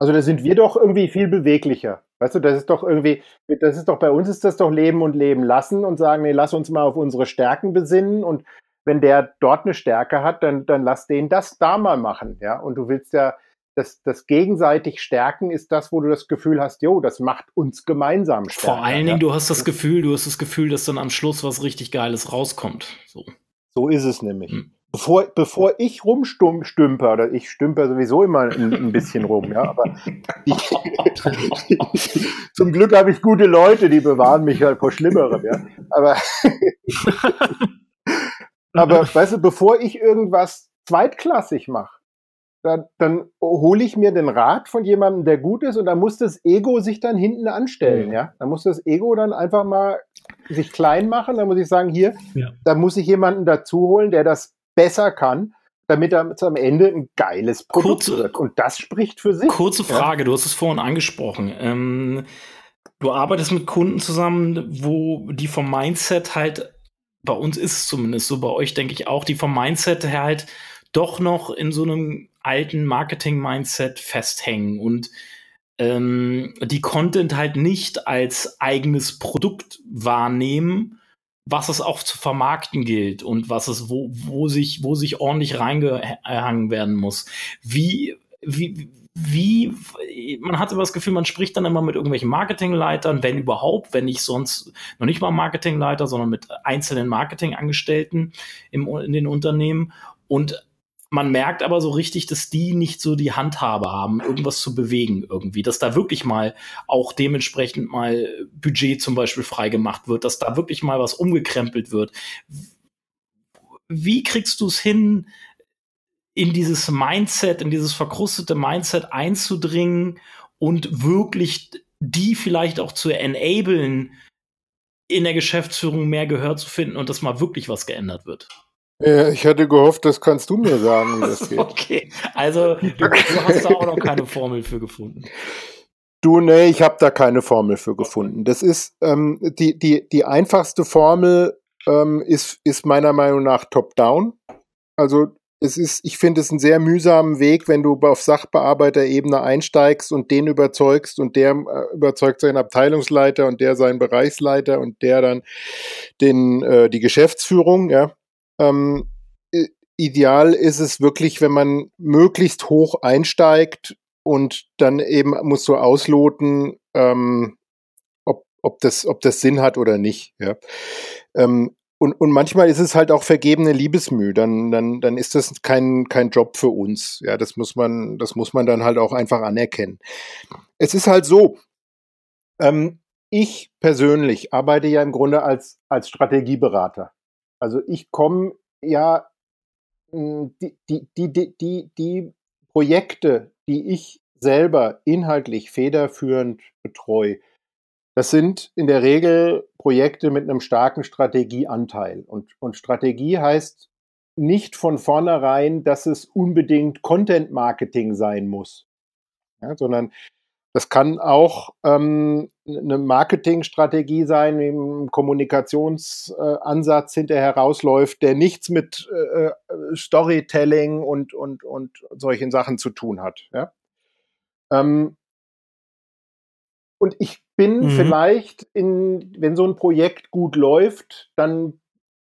Also da sind wir doch irgendwie viel beweglicher. Weißt du, das ist doch irgendwie, das ist doch bei uns ist das doch Leben und Leben lassen und sagen, nee, lass uns mal auf unsere Stärken besinnen und wenn der dort eine Stärke hat, dann, dann lass den das da mal machen, ja. Und du willst ja, das, das gegenseitig Stärken ist das, wo du das Gefühl hast, jo, das macht uns gemeinsam stärker. Vor allen Dingen, ja? du hast das Gefühl, du hast das Gefühl, dass dann am Schluss was richtig Geiles rauskommt. So, so ist es nämlich. Hm bevor, bevor ich rumstümper, oder ich stümper sowieso immer ein, ein bisschen rum, ja, aber ich, zum Glück habe ich gute Leute, die bewahren mich halt vor Schlimmerem, ja. Aber, aber weißt du, bevor ich irgendwas zweitklassig mache, dann, dann hole ich mir den Rat von jemandem, der gut ist, und da muss das Ego sich dann hinten anstellen, mhm. ja. Da muss das Ego dann einfach mal sich klein machen. Da muss ich sagen, hier, ja. da muss ich jemanden dazu holen, der das besser kann, damit er am Ende ein geiles Produkt kurze, wird. Und das spricht für sich. Kurze Frage, ja? du hast es vorhin angesprochen. Ähm, du arbeitest mit Kunden zusammen, wo die vom Mindset halt, bei uns ist es zumindest so, bei euch denke ich auch, die vom Mindset her halt doch noch in so einem alten Marketing-Mindset festhängen und ähm, die Content halt nicht als eigenes Produkt wahrnehmen, was es auch zu vermarkten gilt und was es, wo, wo sich, wo sich ordentlich reingehangen werden muss. Wie, wie, wie, man hat immer das Gefühl, man spricht dann immer mit irgendwelchen Marketingleitern, wenn überhaupt, wenn nicht sonst noch nicht mal Marketingleiter, sondern mit einzelnen Marketingangestellten im, in den Unternehmen. Und man merkt aber so richtig, dass die nicht so die Handhabe haben, irgendwas zu bewegen irgendwie, dass da wirklich mal auch dementsprechend mal Budget zum Beispiel freigemacht wird, dass da wirklich mal was umgekrempelt wird. Wie kriegst du es hin, in dieses Mindset, in dieses verkrustete Mindset einzudringen und wirklich die vielleicht auch zu enablen, in der Geschäftsführung mehr Gehör zu finden und dass mal wirklich was geändert wird? Ja, ich hatte gehofft, das kannst du mir sagen, wie das geht. Okay, also du, du hast da auch noch keine Formel für gefunden. Du, nee, ich habe da keine Formel für gefunden. Das ist ähm, die, die, die einfachste Formel ähm, ist, ist meiner Meinung nach top-down. Also es ist, ich finde es einen sehr mühsamen Weg, wenn du auf Sachbearbeiterebene einsteigst und den überzeugst und der äh, überzeugt seinen Abteilungsleiter und der seinen Bereichsleiter und der dann den, äh, die Geschäftsführung, ja. Ähm, ideal ist es wirklich, wenn man möglichst hoch einsteigt und dann eben musst du ausloten, ähm, ob, ob, das, ob das Sinn hat oder nicht. Ja. Ähm, und, und manchmal ist es halt auch vergebene Liebesmüh, dann, dann, dann ist das kein, kein Job für uns. Ja, das muss man, das muss man dann halt auch einfach anerkennen. Es ist halt so, ähm, ich persönlich arbeite ja im Grunde als, als Strategieberater. Also ich komme ja, hm, die, die, die, die, die Projekte, die ich selber inhaltlich federführend betreue, Das sind in der Regel Projekte mit einem starken Strategieanteil. Und, und Strategie heißt nicht von vornherein, dass es unbedingt Content Marketing sein muss, ja, sondern das kann auch ähm, eine Marketingstrategie sein, ein Kommunikationsansatz äh, hinterher rausläuft, der nichts mit äh, äh, Storytelling und, und, und solchen Sachen zu tun hat. Ja? Ähm, und ich bin mhm. vielleicht in, wenn so ein Projekt gut läuft, dann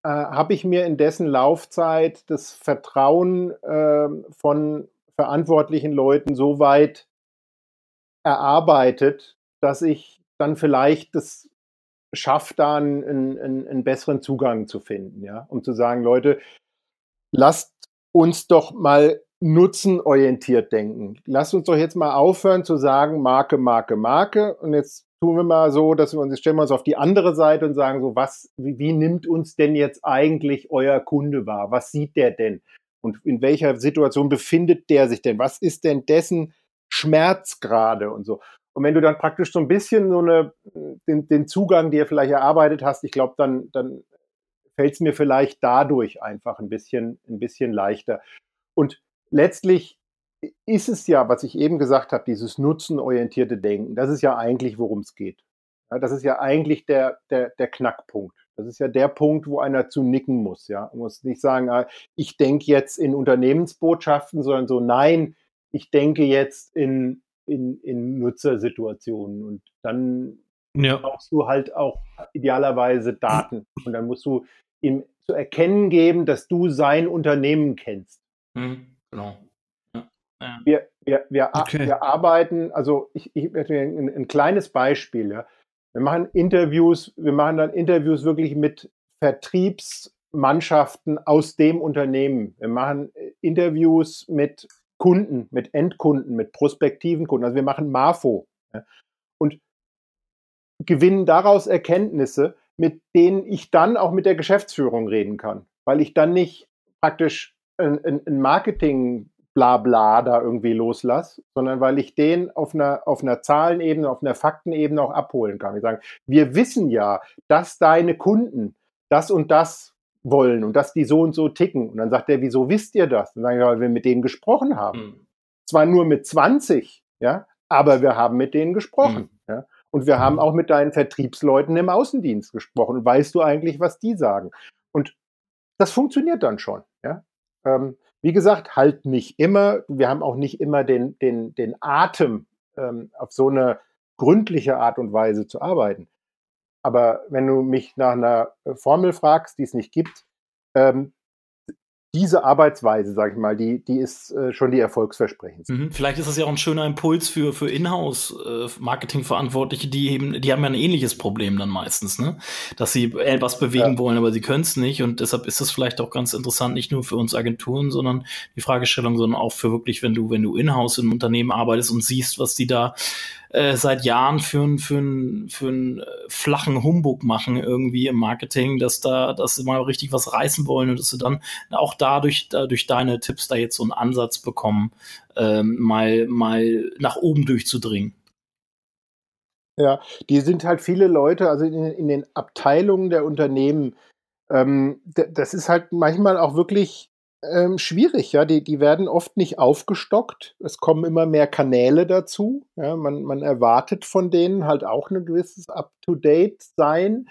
äh, habe ich mir in dessen Laufzeit das Vertrauen äh, von verantwortlichen Leuten so weit erarbeitet, dass ich dann vielleicht das schaffe, da einen, einen, einen besseren Zugang zu finden, ja, um zu sagen, Leute, lasst uns doch mal nutzenorientiert denken. Lasst uns doch jetzt mal aufhören zu sagen, Marke, Marke, Marke. Und jetzt tun wir mal so, dass wir uns, stellen wir uns auf die andere Seite und sagen so, was, wie, wie nimmt uns denn jetzt eigentlich euer Kunde wahr? Was sieht der denn? Und in welcher Situation befindet der sich denn? Was ist denn dessen Schmerz gerade und so? Und wenn du dann praktisch so ein bisschen so eine, den, den Zugang, du vielleicht erarbeitet hast, ich glaube, dann, dann fällt es mir vielleicht dadurch einfach ein bisschen, ein bisschen leichter. Und letztlich ist es ja, was ich eben gesagt habe, dieses nutzenorientierte Denken, das ist ja eigentlich, worum es geht. Ja, das ist ja eigentlich der, der, der Knackpunkt. Das ist ja der Punkt, wo einer zu nicken muss. Ja, man muss nicht sagen, ah, ich denke jetzt in Unternehmensbotschaften, sondern so, nein, ich denke jetzt in, in, in Nutzersituationen und dann ja. brauchst du halt auch idealerweise Daten und dann musst du ihm zu erkennen geben, dass du sein Unternehmen kennst. Mhm. Genau. Ja. Ja. Wir, wir, wir, okay. wir arbeiten, also ich, ich ein, ein kleines Beispiel, ja. Wir machen Interviews, wir machen dann Interviews wirklich mit Vertriebsmannschaften aus dem Unternehmen. Wir machen äh, Interviews mit Kunden, mit Endkunden, mit prospektiven Kunden. Also wir machen MAFO ja. und gewinnen daraus Erkenntnisse, mit denen ich dann auch mit der Geschäftsführung reden kann, weil ich dann nicht praktisch ein, ein Marketing Blabla da irgendwie loslasse, sondern weil ich den auf einer, auf einer Zahlenebene, auf einer Faktenebene auch abholen kann. Wir sagen, wir wissen ja, dass deine Kunden das und das wollen und dass die so und so ticken. Und dann sagt er, wieso wisst ihr das? Dann sagen wir, weil wir mit denen gesprochen haben. Mhm. Zwar nur mit 20, ja, aber wir haben mit denen gesprochen. Mhm. Ja. Und wir haben auch mit deinen Vertriebsleuten im Außendienst gesprochen. Und weißt du eigentlich, was die sagen? Und das funktioniert dann schon. Ja. Ähm, wie gesagt, halt nicht immer. Wir haben auch nicht immer den, den, den Atem, ähm, auf so eine gründliche Art und Weise zu arbeiten. Aber wenn du mich nach einer Formel fragst, die es nicht gibt, ähm, diese Arbeitsweise, sag ich mal, die, die ist äh, schon die erfolgsversprechendste. Mhm. Vielleicht ist das ja auch ein schöner Impuls für, für Inhouse-Marketing-Verantwortliche, äh, die eben, die haben ja ein ähnliches Problem dann meistens, ne? Dass sie etwas bewegen ja. wollen, aber sie können es nicht. Und deshalb ist es vielleicht auch ganz interessant, nicht nur für uns Agenturen, sondern die Fragestellung, sondern auch für wirklich, wenn du, wenn du Inhouse im Unternehmen arbeitest und siehst, was die da äh, seit Jahren für einen für für äh, flachen Humbug machen irgendwie im Marketing, dass da, dass sie mal richtig was reißen wollen und dass sie dann auch dadurch, durch deine Tipps da jetzt so einen Ansatz bekommen, ähm, mal, mal nach oben durchzudringen. Ja, die sind halt viele Leute, also in, in den Abteilungen der Unternehmen, ähm, das ist halt manchmal auch wirklich ähm, schwierig, ja. Die, die werden oft nicht aufgestockt. Es kommen immer mehr Kanäle dazu. Ja. Man, man erwartet von denen halt auch ein gewisses Up-to-Date-Sein.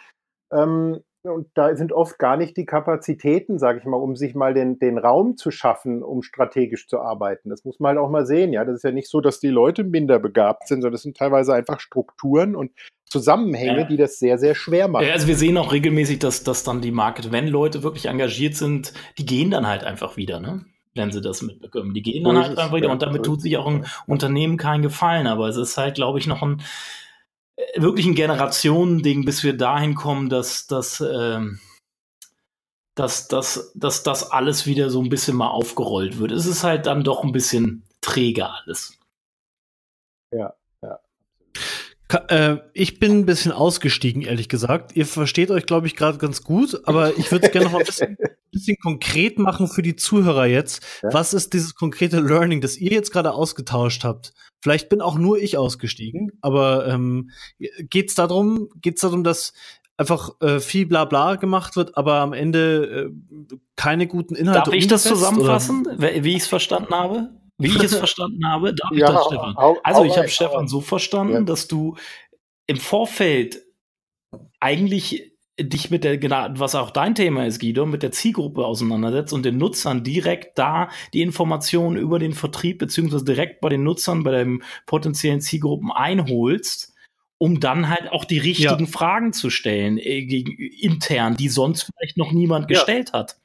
Ähm, und da sind oft gar nicht die Kapazitäten, sage ich mal, um sich mal den, den Raum zu schaffen, um strategisch zu arbeiten. Das muss man halt auch mal sehen. Ja, das ist ja nicht so, dass die Leute minder begabt sind, sondern das sind teilweise einfach Strukturen und Zusammenhänge, ja. die das sehr, sehr schwer machen. Ja, also wir sehen auch regelmäßig, dass, dass dann die Market, wenn Leute wirklich engagiert sind, die gehen dann halt einfach wieder, ne? wenn sie das mitbekommen. Die gehen dann halt einfach wieder und damit tut sich auch ein Unternehmen keinen Gefallen. Aber es ist halt, glaube ich, noch ein wirklich ein Generationending, bis wir dahin kommen, dass, dass, ähm, dass, dass, dass das alles wieder so ein bisschen mal aufgerollt wird. Es ist halt dann doch ein bisschen träger alles. Ja, ja. Äh, ich bin ein bisschen ausgestiegen, ehrlich gesagt. Ihr versteht euch, glaube ich, gerade ganz gut, aber ich würde es gerne noch mal ein bisschen, bisschen, konkret machen für die Zuhörer jetzt. Ja? Was ist dieses konkrete Learning, das ihr jetzt gerade ausgetauscht habt? Vielleicht bin auch nur ich ausgestiegen, aber ähm, geht es darum, geht's darum, dass einfach äh, viel Blabla gemacht wird, aber am Ende äh, keine guten Inhalte. Darf ich das zusammenfassen, oder? wie ich es verstanden habe? Wie ich es verstanden habe, darf ja, ich das, Stefan? Also, ich habe Stefan so verstanden, ja. dass du im Vorfeld eigentlich dich mit der, genau, was auch dein Thema ist, Guido, mit der Zielgruppe auseinandersetzt und den Nutzern direkt da die Informationen über den Vertrieb beziehungsweise direkt bei den Nutzern, bei den potenziellen Zielgruppen einholst, um dann halt auch die richtigen ja. Fragen zu stellen, äh, gegen, intern, die sonst vielleicht noch niemand gestellt hat.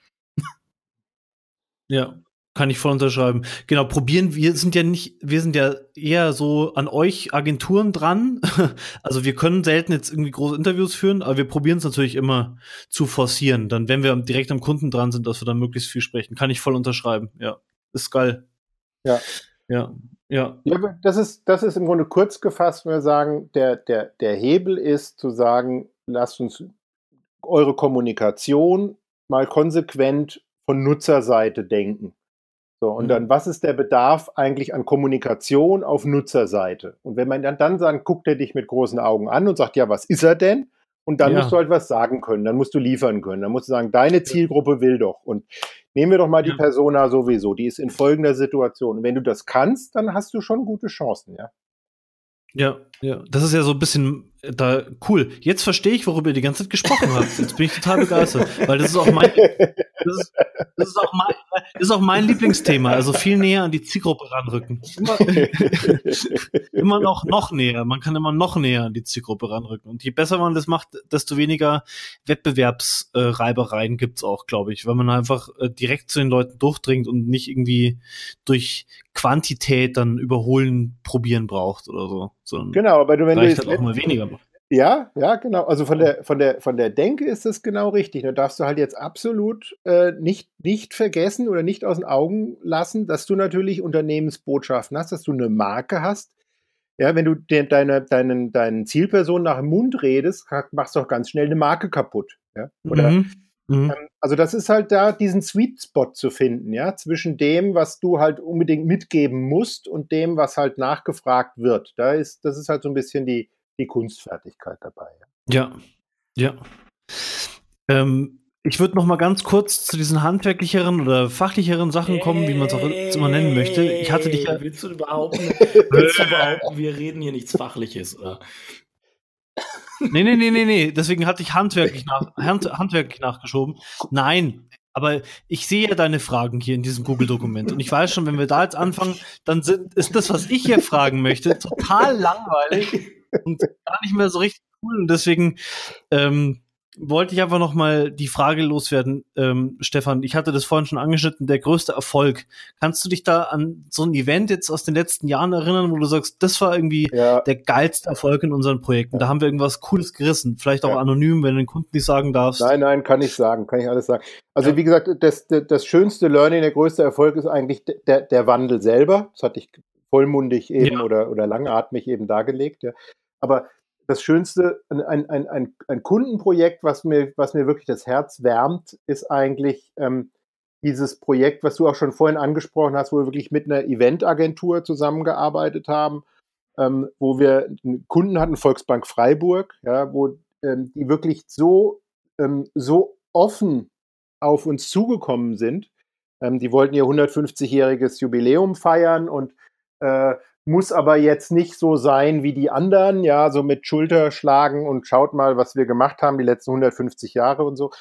Ja. Kann ich voll unterschreiben. Genau, probieren, wir sind ja nicht, wir sind ja eher so an euch Agenturen dran. Also wir können selten jetzt irgendwie große Interviews führen, aber wir probieren es natürlich immer zu forcieren. Dann, wenn wir direkt am Kunden dran sind, dass wir dann möglichst viel sprechen. Kann ich voll unterschreiben. Ja, ist geil. Ja. Ja. Ja. ja das, ist, das ist im Grunde kurz gefasst, wenn wir sagen, der, der, der Hebel ist zu sagen, lasst uns eure Kommunikation mal konsequent von Nutzerseite denken. So, und mhm. dann, was ist der Bedarf eigentlich an Kommunikation auf Nutzerseite? Und wenn man dann, dann sagt, guckt er dich mit großen Augen an und sagt, ja, was ist er denn? Und dann ja. musst du halt was sagen können, dann musst du liefern können, dann musst du sagen, deine Zielgruppe will doch. Und nehmen wir doch mal die Persona sowieso, die ist in folgender Situation. Und wenn du das kannst, dann hast du schon gute Chancen, ja. Ja, ja, das ist ja so ein bisschen da cool. Jetzt verstehe ich, worüber ihr die ganze Zeit gesprochen habt. Jetzt bin ich total begeistert, weil das ist auch mein das ist, das ist auch mein ist auch mein Lieblingsthema, also viel näher an die Zielgruppe ranrücken. Immer, noch noch näher, man kann immer noch näher an die Zielgruppe ranrücken und je besser man das macht, desto weniger Wettbewerbsreibereien gibt's auch, glaube ich, weil man einfach äh, direkt zu den Leuten durchdringt und nicht irgendwie durch Quantität dann überholen probieren braucht oder so. Sondern genau, aber du, wenn du jetzt auch mal weniger machst. Ja, ja, genau. Also von der, von der, von der Denke ist das genau richtig. Da darfst du halt jetzt absolut äh, nicht, nicht vergessen oder nicht aus den Augen lassen, dass du natürlich Unternehmensbotschaften hast, dass du eine Marke hast. Ja, wenn du de deine, deinen, deinen Zielpersonen nach dem Mund redest, machst du auch ganz schnell eine Marke kaputt. Ja? Oder mhm. Mhm. Ähm, also das ist halt da, diesen Sweet Spot zu finden, ja, zwischen dem, was du halt unbedingt mitgeben musst und dem, was halt nachgefragt wird. Da ist, das ist halt so ein bisschen die, die Kunstfertigkeit dabei. Ja, ja. Ähm, ich würde noch mal ganz kurz zu diesen handwerklicheren oder fachlicheren Sachen kommen, wie man es auch immer nennen möchte. Ich hatte dich ja willst du behaupten, willst du behaupten, wir reden hier nichts Fachliches, oder? Nee, nee, nee, nee, nee. Deswegen hatte ich handwerklich, nach, hand, handwerklich nachgeschoben. Nein, aber ich sehe ja deine Fragen hier in diesem Google-Dokument. Und ich weiß schon, wenn wir da jetzt anfangen, dann sind, ist das, was ich hier fragen möchte, total langweilig und gar nicht mehr so richtig cool. Und deswegen ähm, wollte ich einfach noch mal die Frage loswerden, ähm, Stefan. Ich hatte das vorhin schon angeschnitten, der größte Erfolg. Kannst du dich da an so ein Event jetzt aus den letzten Jahren erinnern, wo du sagst, das war irgendwie ja. der geilste Erfolg in unseren Projekten? Ja. Da haben wir irgendwas Cooles gerissen. Vielleicht auch ja. anonym, wenn du den Kunden nicht sagen darfst. Nein, nein, kann ich sagen, kann ich alles sagen. Also wie gesagt, das, das, das schönste Learning, der größte Erfolg ist eigentlich der, der Wandel selber. Das hatte ich vollmundig eben oder, oder langatmig eben dargelegt. Ja. Aber das Schönste, ein, ein, ein, ein Kundenprojekt, was mir, was mir wirklich das Herz wärmt, ist eigentlich ähm, dieses Projekt, was du auch schon vorhin angesprochen hast, wo wir wirklich mit einer Eventagentur zusammengearbeitet haben, ähm, wo wir einen Kunden hatten, Volksbank Freiburg, ja, wo ähm, die wirklich so, ähm, so offen auf uns zugekommen sind. Ähm, die wollten ihr 150-jähriges Jubiläum feiern und äh, muss aber jetzt nicht so sein wie die anderen, ja, so mit Schulterschlagen und schaut mal, was wir gemacht haben die letzten 150 Jahre und so.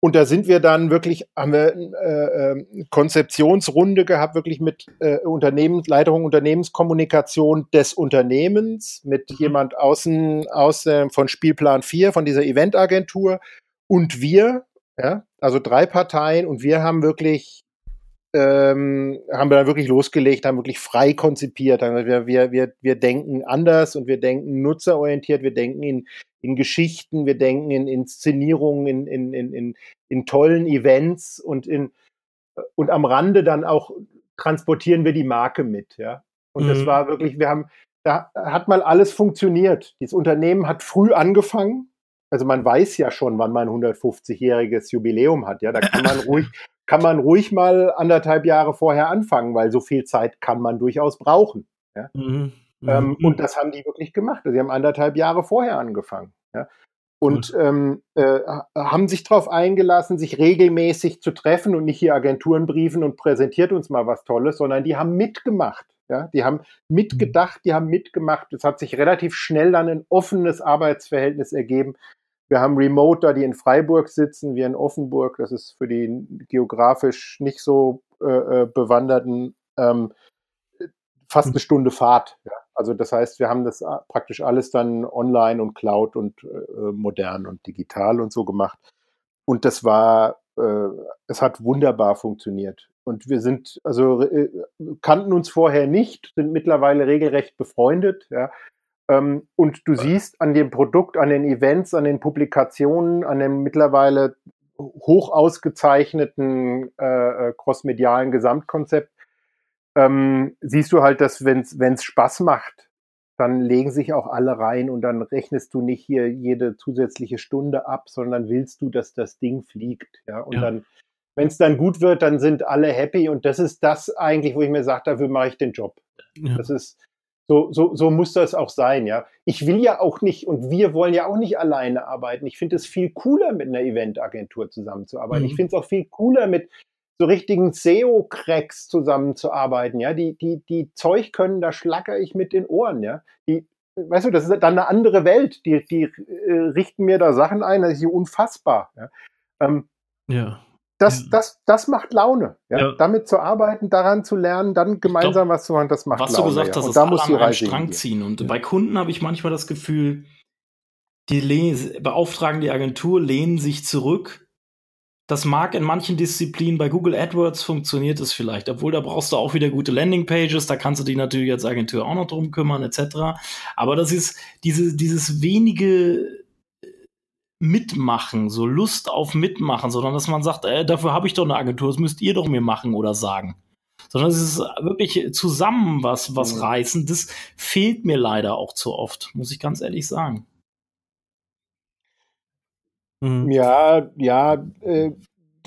Und da sind wir dann wirklich, haben wir äh, äh, Konzeptionsrunde gehabt, wirklich mit äh, Unternehmens, Leiterung Unternehmenskommunikation des Unternehmens, mit mhm. jemand außen äh, von Spielplan 4, von dieser Eventagentur und wir, ja, also drei Parteien und wir haben wirklich ähm, haben wir dann wirklich losgelegt, haben wirklich frei konzipiert. Wir, wir, wir, wir denken anders und wir denken nutzerorientiert, wir denken in, in Geschichten, wir denken in Inszenierungen, in, in, in, in, in tollen Events und, in, und am Rande dann auch transportieren wir die Marke mit. Ja? Und mhm. das war wirklich, wir haben, da hat mal alles funktioniert. Dieses Unternehmen hat früh angefangen. Also man weiß ja schon, wann man 150-jähriges Jubiläum hat. Ja, da kann man ruhig, kann man ruhig mal anderthalb Jahre vorher anfangen, weil so viel Zeit kann man durchaus brauchen. Ja? Mhm. Ähm, mhm. und das haben die wirklich gemacht. Sie haben anderthalb Jahre vorher angefangen. Ja? Und ähm, äh, haben sich darauf eingelassen, sich regelmäßig zu treffen und nicht hier Agenturen briefen und präsentiert uns mal was Tolles, sondern die haben mitgemacht. Ja, die haben mitgedacht, die haben mitgemacht. Es hat sich relativ schnell dann ein offenes Arbeitsverhältnis ergeben. Wir haben Remoter, die in Freiburg sitzen, wir in Offenburg. Das ist für die geografisch nicht so äh, äh Bewanderten ähm, fast eine Stunde Fahrt. Ja. Also das heißt, wir haben das äh, praktisch alles dann online und Cloud und äh, modern und digital und so gemacht. Und das war, äh, es hat wunderbar funktioniert. Und wir sind, also äh, kannten uns vorher nicht, sind mittlerweile regelrecht befreundet, ja. Ähm, und du siehst an dem Produkt, an den Events, an den Publikationen, an dem mittlerweile hoch ausgezeichneten äh, äh crossmedialen Gesamtkonzept, ähm, siehst du halt, dass wenn es Spaß macht, dann legen sich auch alle rein und dann rechnest du nicht hier jede zusätzliche Stunde ab, sondern willst du, dass das Ding fliegt. Ja, und ja. dann wenn es dann gut wird, dann sind alle happy und das ist das eigentlich, wo ich mir sage, dafür mache ich den Job. Ja. Das ist so, so, so muss das auch sein, ja. Ich will ja auch nicht und wir wollen ja auch nicht alleine arbeiten. Ich finde es viel cooler, mit einer Eventagentur zusammenzuarbeiten. Mhm. Ich finde es auch viel cooler, mit so richtigen SEO-Cracks zusammenzuarbeiten, ja. Die, die, die Zeug können, da schlacker ich mit den Ohren, ja. Die, weißt du, das ist dann eine andere Welt. Die, die äh, richten mir da Sachen ein, das ist hier unfassbar. Ja. Ähm, ja das, das, das macht Laune. Ja? ja? Damit zu arbeiten, daran zu lernen, dann gemeinsam glaub, was zu machen, das macht was Laune. Was du gesagt hast, ja. da muss die Reise Strang ziehen. Und bei Kunden habe ich manchmal das Gefühl, die beauftragen die Agentur, lehnen sich zurück. Das mag in manchen Disziplinen, bei Google AdWords funktioniert es vielleicht, obwohl da brauchst du auch wieder gute Landingpages, da kannst du dich natürlich als Agentur auch noch drum kümmern, etc. Aber das ist diese, dieses wenige Mitmachen, so Lust auf Mitmachen, sondern dass man sagt, äh, dafür habe ich doch eine Agentur, das müsst ihr doch mir machen oder sagen. Sondern es ist wirklich zusammen was, was mhm. reißen. Das fehlt mir leider auch zu oft, muss ich ganz ehrlich sagen. Mhm. Ja, ja, äh,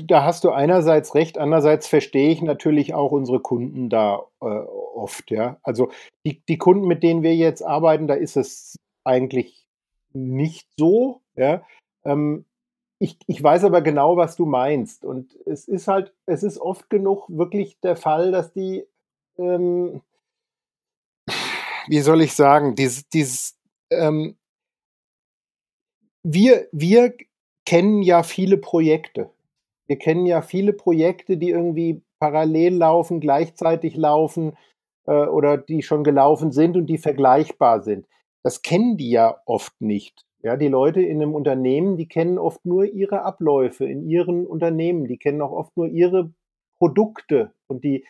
da hast du einerseits recht, andererseits verstehe ich natürlich auch unsere Kunden da äh, oft, ja. Also die, die Kunden, mit denen wir jetzt arbeiten, da ist es eigentlich nicht so, ja. Ähm, ich, ich weiß aber genau, was du meinst. Und es ist halt, es ist oft genug wirklich der Fall, dass die, ähm, wie soll ich sagen, dieses, dieses ähm, wir, wir kennen ja viele Projekte. Wir kennen ja viele Projekte, die irgendwie parallel laufen, gleichzeitig laufen äh, oder die schon gelaufen sind und die vergleichbar sind. Das kennen die ja oft nicht. Ja, die Leute in einem Unternehmen, die kennen oft nur ihre Abläufe in ihren Unternehmen, die kennen auch oft nur ihre Produkte und die,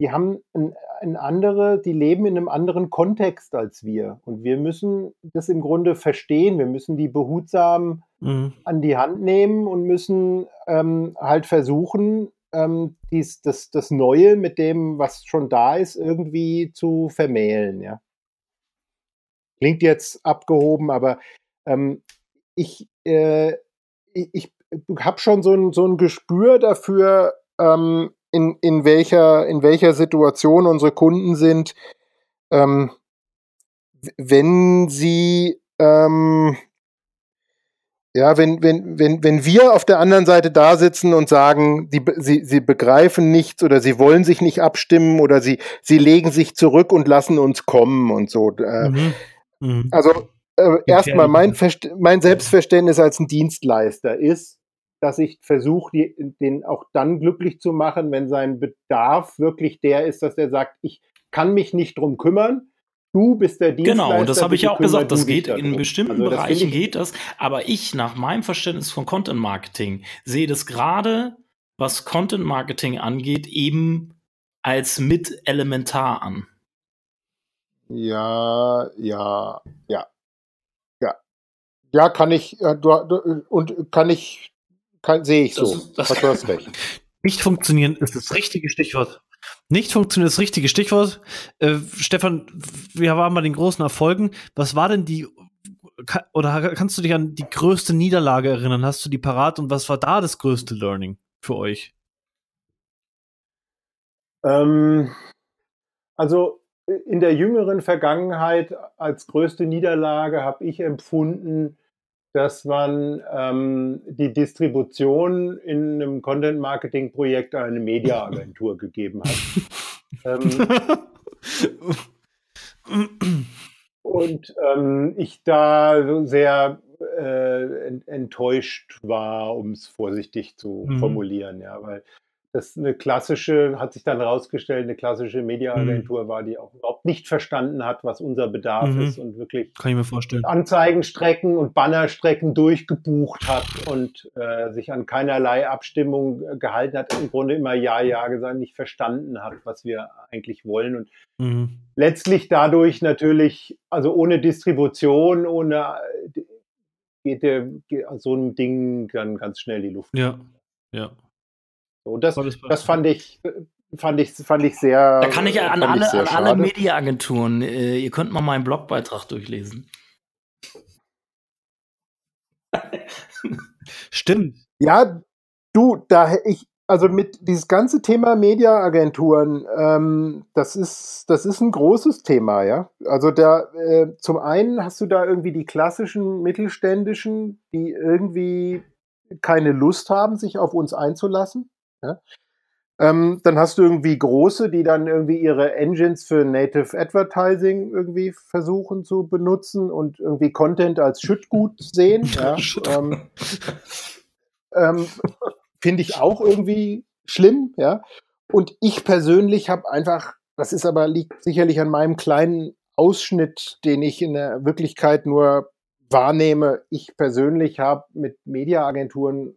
die haben ein, ein andere, die leben in einem anderen Kontext als wir. Und wir müssen das im Grunde verstehen. Wir müssen die behutsam mhm. an die Hand nehmen und müssen ähm, halt versuchen, ähm, dies, das, das Neue mit dem, was schon da ist, irgendwie zu vermählen, ja. Klingt jetzt abgehoben, aber ähm, ich, äh, ich, ich habe schon so ein, so ein Gespür dafür, ähm, in, in, welcher, in welcher Situation unsere Kunden sind, ähm, wenn sie ähm, ja, wenn, wenn, wenn, wenn wir auf der anderen Seite da sitzen und sagen, die, sie, sie begreifen nichts oder sie wollen sich nicht abstimmen oder sie, sie legen sich zurück und lassen uns kommen und so. Äh, mhm. Mhm. Also äh, erstmal mein, mein Selbstverständnis als ein Dienstleister ist, dass ich versuche, den auch dann glücklich zu machen, wenn sein Bedarf wirklich der ist, dass er sagt, ich kann mich nicht drum kümmern. Du bist der Dienstleister. Genau, das habe ich ja auch gesagt, das geht in bestimmten also, Bereichen geht das, aber ich nach meinem Verständnis von Content Marketing sehe das gerade, was Content Marketing angeht, eben als mit elementar an. Ja, ja, ja. Ja, kann ich, äh, du, und kann ich, kann, sehe ich so. Das, das, du hast recht. Nicht funktionieren ist das richtige Stichwort. Nicht funktioniert das richtige Stichwort. Äh, Stefan, wir waren bei den großen Erfolgen. Was war denn die, oder kannst du dich an die größte Niederlage erinnern? Hast du die parat und was war da das größte Learning für euch? Ähm, also in der jüngeren Vergangenheit als größte Niederlage habe ich empfunden, dass man ähm, die Distribution in einem Content-Marketing-Projekt an eine Media-Agentur gegeben hat. ähm, und ähm, ich da sehr äh, enttäuscht war, um es vorsichtig zu mhm. formulieren, ja, weil das eine klassische, hat sich dann herausgestellt, eine klassische Mediaagentur mhm. war, die auch überhaupt nicht verstanden hat, was unser Bedarf mhm. ist und wirklich Kann ich mir vorstellen. Anzeigenstrecken und Bannerstrecken durchgebucht hat und äh, sich an keinerlei Abstimmung äh, gehalten hat, im Grunde immer Ja, Ja gesagt, nicht verstanden hat, was wir eigentlich wollen und mhm. letztlich dadurch natürlich, also ohne Distribution, ohne äh, geht der geht so ein Ding dann ganz schnell die Luft. Ja, ja. Und das, das fand ich, fand ich, fand ich sehr. Da kann ich an alle, an alle Mediaagenturen, äh, ihr könnt mal meinen Blogbeitrag durchlesen. Stimmt. Ja, du, da ich, also mit dieses ganze Thema Mediaagenturen, ähm, das ist, das ist ein großes Thema, ja. Also da, äh, zum einen hast du da irgendwie die klassischen mittelständischen, die irgendwie keine Lust haben, sich auf uns einzulassen. Ja? Ähm, dann hast du irgendwie große, die dann irgendwie ihre Engines für Native Advertising irgendwie versuchen zu benutzen und irgendwie Content als Schüttgut sehen. Ja? ähm, ähm, Finde ich auch irgendwie schlimm, ja. Und ich persönlich habe einfach, das ist aber liegt sicherlich an meinem kleinen Ausschnitt, den ich in der Wirklichkeit nur wahrnehme. Ich persönlich habe mit Mediaagenturen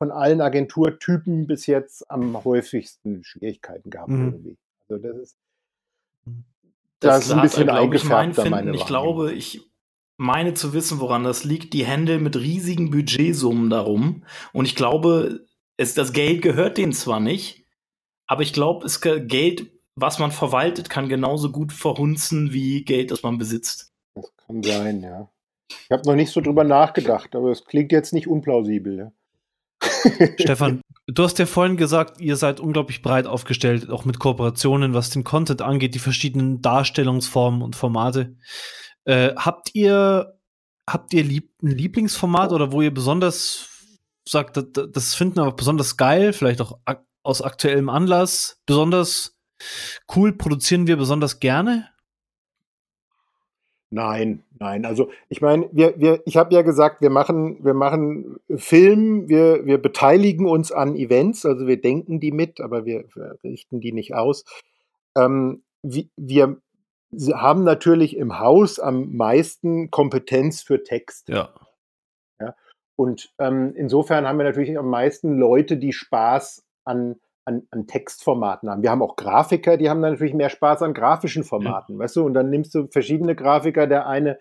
von allen Agenturtypen bis jetzt am häufigsten Schwierigkeiten gehabt. Mhm. Irgendwie. Also das ist, das, das ist ein bisschen eingefärbt. Ich, mein ich glaube, ich meine zu wissen, woran das liegt. Die Hände mit riesigen Budgetsummen darum. Und ich glaube, es, das Geld gehört denen zwar nicht, aber ich glaube, es Geld, was man verwaltet, kann genauso gut verhunzen wie Geld, das man besitzt. Das kann sein, ja. Ich habe noch nicht so drüber nachgedacht, aber es klingt jetzt nicht unplausibel. Ja. Stefan, du hast ja vorhin gesagt, ihr seid unglaublich breit aufgestellt, auch mit Kooperationen, was den Content angeht, die verschiedenen Darstellungsformen und Formate. Äh, habt ihr, habt ihr lieb ein Lieblingsformat oder wo ihr besonders sagt, das, finden wir besonders geil, vielleicht auch ak aus aktuellem Anlass, besonders cool, produzieren wir besonders gerne? Nein, nein. Also ich meine, wir, wir, ich habe ja gesagt, wir machen, wir machen Film, wir, wir beteiligen uns an Events, also wir denken die mit, aber wir, wir richten die nicht aus. Ähm, wir, wir haben natürlich im Haus am meisten Kompetenz für Text. Ja. ja? Und ähm, insofern haben wir natürlich am meisten Leute, die Spaß an an, an Textformaten haben. Wir haben auch Grafiker, die haben dann natürlich mehr Spaß an grafischen Formaten, ja. weißt du? Und dann nimmst du verschiedene Grafiker. Der eine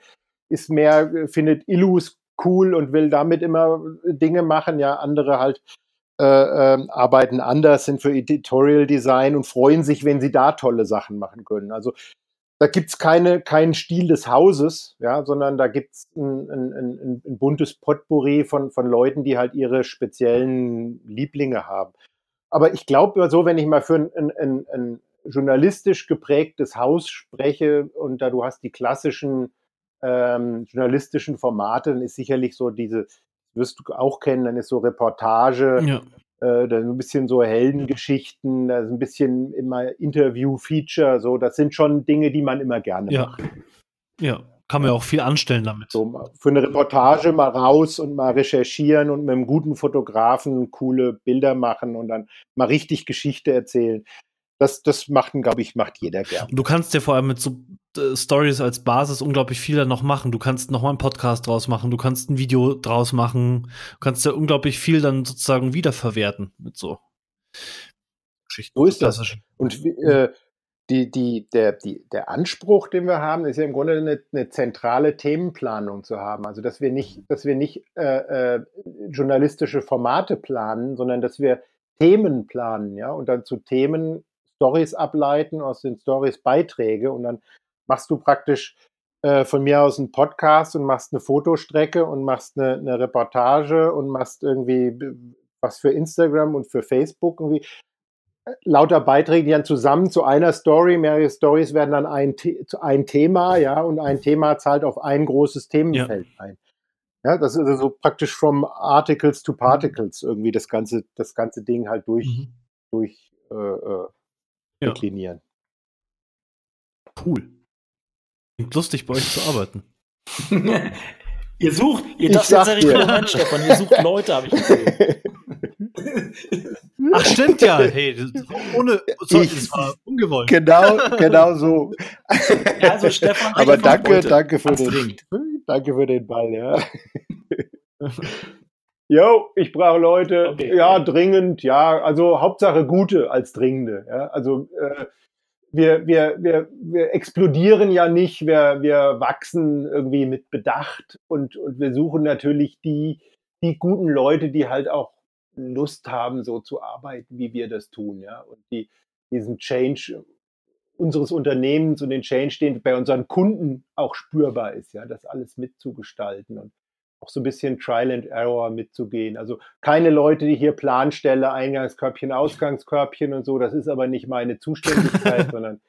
ist mehr, äh, findet Illus cool und will damit immer Dinge machen. Ja, andere halt äh, äh, arbeiten anders, sind für Editorial Design und freuen sich, wenn sie da tolle Sachen machen können. Also da gibt's keine, keinen Stil des Hauses, ja, sondern da gibt's ein, ein, ein, ein buntes Potpourri von, von Leuten, die halt ihre speziellen Lieblinge haben. Aber ich glaube so, wenn ich mal für ein, ein, ein, journalistisch geprägtes Haus spreche und da du hast die klassischen ähm, journalistischen Formate, dann ist sicherlich so diese, wirst du auch kennen, dann ist so Reportage, ja. äh, dann ein bisschen so Heldengeschichten, da ist ein bisschen immer Interview-Feature, so, das sind schon Dinge, die man immer gerne ja. macht. Ja, kann man ja auch viel anstellen damit. So, für eine Reportage mal raus und mal recherchieren und mit einem guten Fotografen coole Bilder machen und dann mal richtig Geschichte erzählen. Das, das macht, glaube ich, macht jeder gerne. Du kannst ja vor allem mit so äh, Stories als Basis unglaublich viel dann noch machen. Du kannst noch mal einen Podcast draus machen, du kannst ein Video draus machen, du kannst ja unglaublich viel dann sozusagen wiederverwerten mit so Geschichten. So ist das. Und äh, die, die, der, die, der Anspruch, den wir haben, ist ja im Grunde eine, eine zentrale Themenplanung zu haben. Also dass wir nicht, dass wir nicht äh, äh, journalistische Formate planen, sondern dass wir Themen planen, ja, und dann zu Themen Stories ableiten, aus den Stories Beiträge und dann machst du praktisch äh, von mir aus einen Podcast und machst eine Fotostrecke und machst eine, eine Reportage und machst irgendwie was für Instagram und für Facebook irgendwie lauter Beiträge, die dann zusammen zu einer Story, mehrere Stories werden dann ein, ein Thema, ja, und ein Thema zahlt auf ein großes Themenfeld ja. ein. Ja, das ist also so praktisch from Articles to Particles irgendwie das ganze, das ganze Ding halt durch, mhm. durch äh, äh, deklinieren. Ja. Cool. Klingt lustig, bei euch zu arbeiten. ihr sucht, ihr das jetzt Moment, Stefan, ihr sucht Leute, habe ich gesehen. Ach, stimmt ja. Hey, ohne, sorry, ich, das war ungewollt. Genau, genau so. Ja, also Stefan, aber danke, danke für den, danke für den Ball, ja. Jo, ich brauche Leute, okay. ja, dringend, ja, also Hauptsache gute als dringende, ja, also äh, wir, wir, wir, wir explodieren ja nicht, wir, wir wachsen irgendwie mit Bedacht und, und wir suchen natürlich die, die guten Leute, die halt auch Lust haben, so zu arbeiten, wie wir das tun, ja, und die diesen Change unseres Unternehmens und den Change, den bei unseren Kunden auch spürbar ist, ja, das alles mitzugestalten und auch so ein bisschen Trial and Error mitzugehen. Also keine Leute, die hier Planstelle, Eingangskörbchen, Ausgangskörbchen und so, das ist aber nicht meine Zuständigkeit, sondern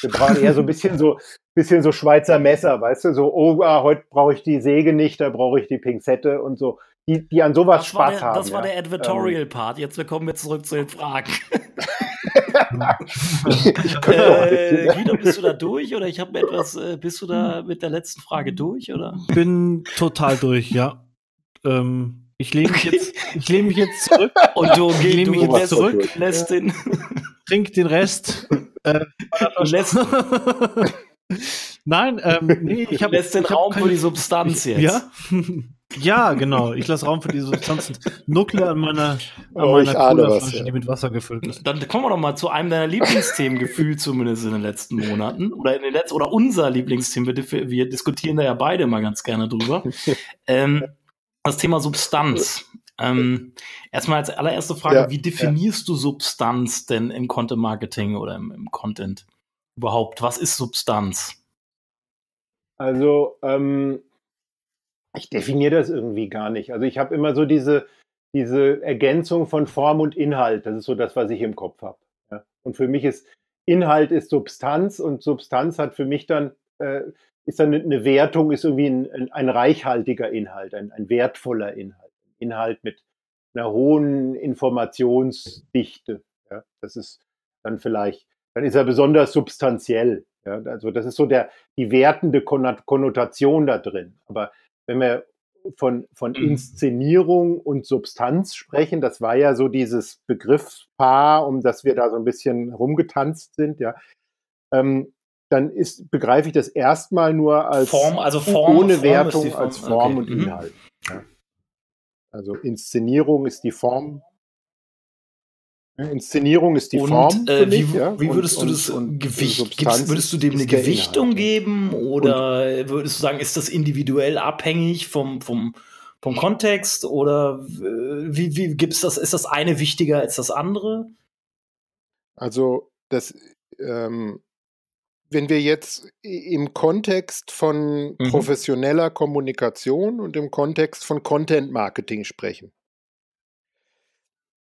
wir brauchen eher so ein bisschen so, bisschen so Schweizer Messer, weißt du, so, oh, ah, heute brauche ich die Säge nicht, da brauche ich die Pinzette und so die, die an sowas das Spaß der, haben. Das war ja. der Advertorial-Part. Ähm. Jetzt kommen wir zurück zu den Fragen. äh, Guido, bist du da durch oder ich habe etwas, äh, bist du da mit der letzten Frage durch oder? Bin total durch, ja. Ähm, ich lehne mich jetzt, ich lehne mich jetzt zurück und du gehst mich jetzt zurück, lässt den, trink den Rest. Äh, lässt Nein, ähm, nee, ich habe lässt den Raum für die Substanz jetzt. Ja. Ja, genau. Ich lasse Raum für die Substanzen. Nuckle an meiner, an oh, meiner Colaflasche, ja. die mit Wasser gefüllt ist. Dann kommen wir doch mal zu einem deiner Lieblingsthemen gefühlt zumindest in den letzten Monaten. Oder in den letzten, oder unser Lieblingsthema. Wir, wir diskutieren da ja beide mal ganz gerne drüber. ähm, das Thema Substanz. Ähm, erstmal als allererste Frage, ja, wie definierst ja. du Substanz denn im Content Marketing oder im, im Content überhaupt? Was ist Substanz? Also, ähm, ich definiere das irgendwie gar nicht. Also ich habe immer so diese, diese Ergänzung von Form und Inhalt. Das ist so das, was ich im Kopf habe. Ja. Und für mich ist Inhalt ist Substanz und Substanz hat für mich dann, äh, ist dann eine Wertung, ist irgendwie ein, ein reichhaltiger Inhalt, ein, ein wertvoller Inhalt. Inhalt mit einer hohen Informationsdichte. Ja. Das ist dann vielleicht, dann ist er besonders substanziell. Ja. Also das ist so der, die wertende Konnotation da drin. Aber wenn wir von, von mhm. Inszenierung und Substanz sprechen, das war ja so dieses Begriffspaar, um das wir da so ein bisschen rumgetanzt sind, ja, ähm, dann ist, begreife ich das erstmal nur als Form, also Form, ohne Form Wertung, Form. als Form okay. und mhm. Inhalt. Ja. Also Inszenierung ist die Form, Inszenierung ist die und, Form. Äh, mich, wie, ja? wie, würdest und, du das und, Gewicht, gibst, würdest du dem eine Gewichtung geben oder würdest du sagen, ist das individuell abhängig vom, vom, vom Kontext oder wie, wie gibt's das, ist das eine wichtiger als das andere? Also, das, ähm, wenn wir jetzt im Kontext von mhm. professioneller Kommunikation und im Kontext von Content Marketing sprechen,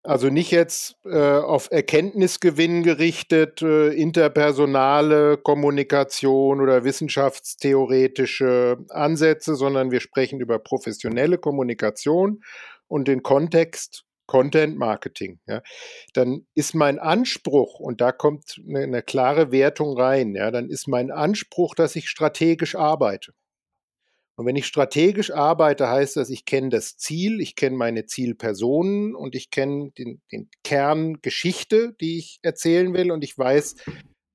also nicht jetzt äh, auf Erkenntnisgewinn gerichtet, äh, interpersonale Kommunikation oder wissenschaftstheoretische Ansätze, sondern wir sprechen über professionelle Kommunikation und den Kontext Content Marketing. Ja. Dann ist mein Anspruch, und da kommt eine, eine klare Wertung rein, ja, dann ist mein Anspruch, dass ich strategisch arbeite. Und wenn ich strategisch arbeite, heißt das, ich kenne das Ziel, ich kenne meine Zielpersonen und ich kenne den, den Kern Geschichte, die ich erzählen will und ich weiß,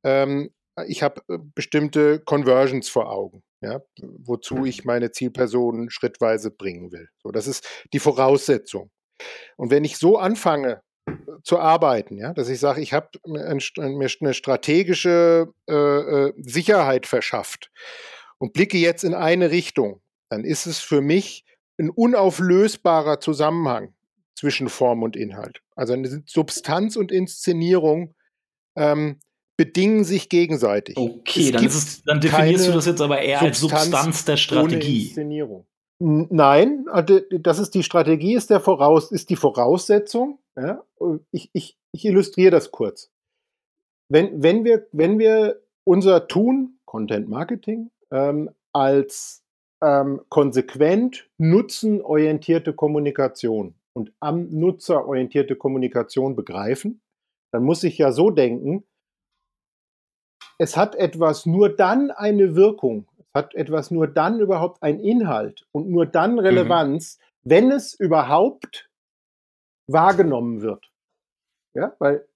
ähm, ich habe äh, bestimmte Conversions vor Augen, ja, wozu ich meine Zielpersonen schrittweise bringen will. So, das ist die Voraussetzung. Und wenn ich so anfange äh, zu arbeiten, ja, dass ich sage, ich habe mir eine strategische äh, äh, Sicherheit verschafft und blicke jetzt in eine Richtung, dann ist es für mich ein unauflösbarer Zusammenhang zwischen Form und Inhalt. Also eine Substanz und Inszenierung ähm, bedingen sich gegenseitig. Okay, dann, es, dann, definierst du das jetzt aber eher Substanz als Substanz der Strategie. Inszenierung. Nein, also, das ist die Strategie, ist, der Voraus, ist die Voraussetzung. Ja? Ich, ich, ich illustriere das kurz. Wenn, wenn, wir, wenn wir unser Tun, Content Marketing, ähm, als ähm, konsequent nutzenorientierte Kommunikation und am Nutzer orientierte Kommunikation begreifen, dann muss ich ja so denken, es hat etwas nur dann eine Wirkung, es hat etwas nur dann überhaupt einen Inhalt und nur dann mhm. Relevanz, mhm. wenn es überhaupt wahrgenommen wird. Ja, weil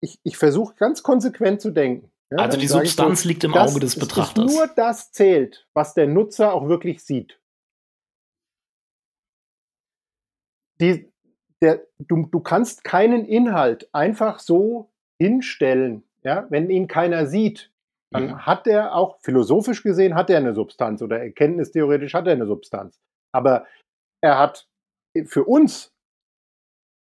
ich, ich versuche ganz konsequent zu denken. Ja, also die Substanz so, liegt im Auge des Betrachters. Nur das zählt, was der Nutzer auch wirklich sieht. Die, der, du, du kannst keinen Inhalt einfach so hinstellen, ja, wenn ihn keiner sieht, dann mhm. hat er auch philosophisch gesehen hat er eine Substanz oder erkenntnistheoretisch hat er eine Substanz. Aber er hat für uns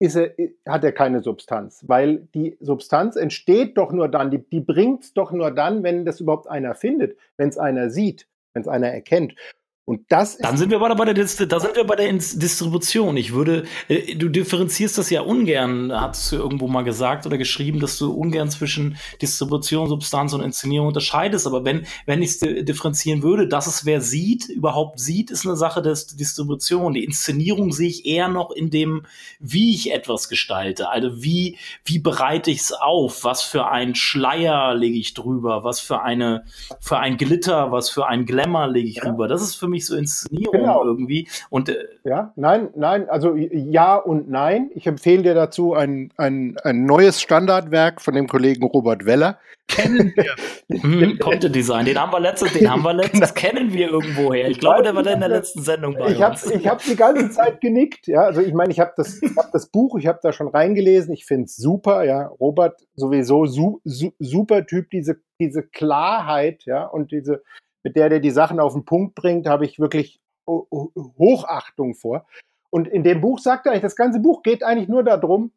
ist er, hat er keine Substanz, weil die Substanz entsteht doch nur dann, die, die bringt es doch nur dann, wenn das überhaupt einer findet, wenn es einer sieht, wenn es einer erkennt. Und das Dann sind wir bei der, bei der, da sind wir bei der Distribution. Ich würde, äh, du differenzierst das ja ungern, hast du irgendwo mal gesagt oder geschrieben, dass du ungern zwischen Distribution, Substanz und Inszenierung unterscheidest. Aber wenn, wenn ich es differenzieren würde, dass es wer sieht, überhaupt sieht, ist eine Sache der Distribution. Die Inszenierung sehe ich eher noch in dem, wie ich etwas gestalte. Also wie, wie bereite ich es auf? Was für ein Schleier lege ich drüber? Was für eine, für ein Glitter? Was für ein Glamour lege ich drüber? Das ist für mich so Inszenierung genau. irgendwie. Und, äh, ja, nein, nein, also ja und nein. Ich empfehle dir dazu ein, ein, ein neues Standardwerk von dem Kollegen Robert Weller. Kennen wir. hm, Content Design, den haben wir letztes, den haben wir letztes, genau. kennen wir irgendwoher. Ich glaube, der war da in der letzten Sendung bei ich uns. Hab, ich habe die ganze Zeit genickt, ja. Also ich meine, ich habe das, hab das Buch, ich habe da schon reingelesen, ich finde es super, ja. Robert sowieso su, su, super Typ, diese, diese Klarheit, ja, und diese, mit der der die Sachen auf den Punkt bringt, habe ich wirklich Hochachtung vor. Und in dem Buch sagt er eigentlich, das ganze Buch geht eigentlich nur darum,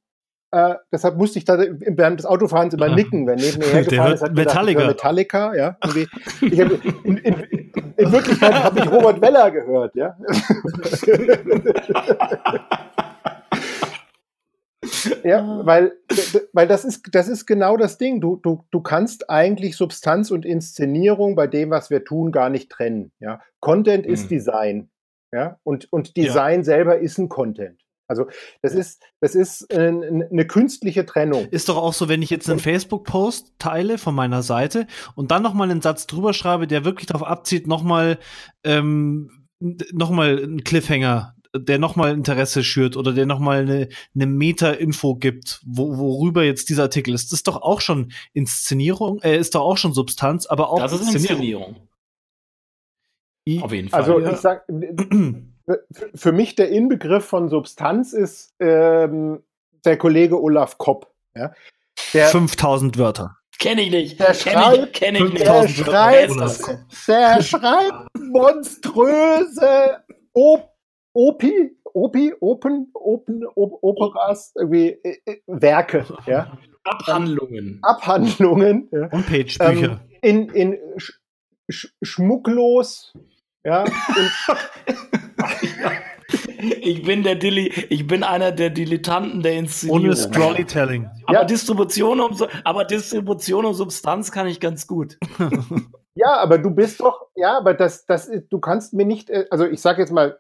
äh, deshalb musste ich da während des Autofahrens immer nicken, wenn neben mir hergefahren ist, hat Metallica. Gedacht, Metallica, ja. Hab, in, in, in, Wirklichkeit habe ich Robert Weller gehört, ja. Ja, ah. weil, weil das ist, das ist genau das Ding. Du, du, du kannst eigentlich Substanz und Inszenierung bei dem, was wir tun, gar nicht trennen. Ja? Content mhm. ist Design. Ja? Und, und Design ja. selber ist ein Content. Also das ist, das ist äh, eine künstliche Trennung. Ist doch auch so, wenn ich jetzt einen Facebook-Post teile von meiner Seite und dann noch mal einen Satz drüber schreibe, der wirklich darauf abzieht, noch mal ähm, noch mal einen Cliffhanger der nochmal Interesse schürt oder der nochmal eine, eine Meta-Info gibt, wo, worüber jetzt dieser Artikel ist. Das ist doch auch schon Inszenierung, äh, ist doch auch schon Substanz, aber auch das ist Inszenierung. Inszenierung. Auf jeden Fall. Also ja. ich sag, für mich der Inbegriff von Substanz ist ähm, der Kollege Olaf Kopp. Ja? Der, 5000 Wörter. Kenne ich nicht. Der kenn schreibt, ich, kenn ich nicht. Der schreibt, der schreibt monströse Op Opi, Opi, Open, Open, Op Operas, irgendwie äh, äh, Werke, ja. Abhandlungen. Abhandlungen. Ja. Homepage-Bücher. Ähm, in in sch sch schmucklos, ja. ich bin der Dilly, ich bin einer der Dilettanten der Inszenierung. Ohne Storytelling. Aber ja. Distribution um, aber Distribution und Substanz kann ich ganz gut. ja, aber du bist doch, ja, aber das, das, du kannst mir nicht, äh, also ich sage jetzt mal,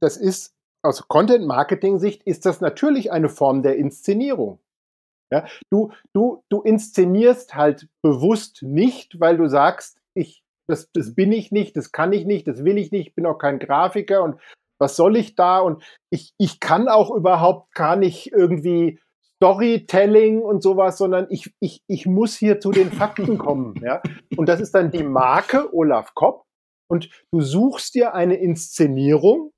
das ist aus Content-Marketing-Sicht ist das natürlich eine Form der Inszenierung. Ja, du, du, du inszenierst halt bewusst nicht, weil du sagst, ich, das, das bin ich nicht, das kann ich nicht, das will ich nicht, ich bin auch kein Grafiker und was soll ich da? Und ich, ich kann auch überhaupt gar nicht irgendwie Storytelling und sowas, sondern ich, ich, ich muss hier zu den Fakten kommen. Ja? Und das ist dann die Marke Olaf Kopp. Und du suchst dir eine Inszenierung,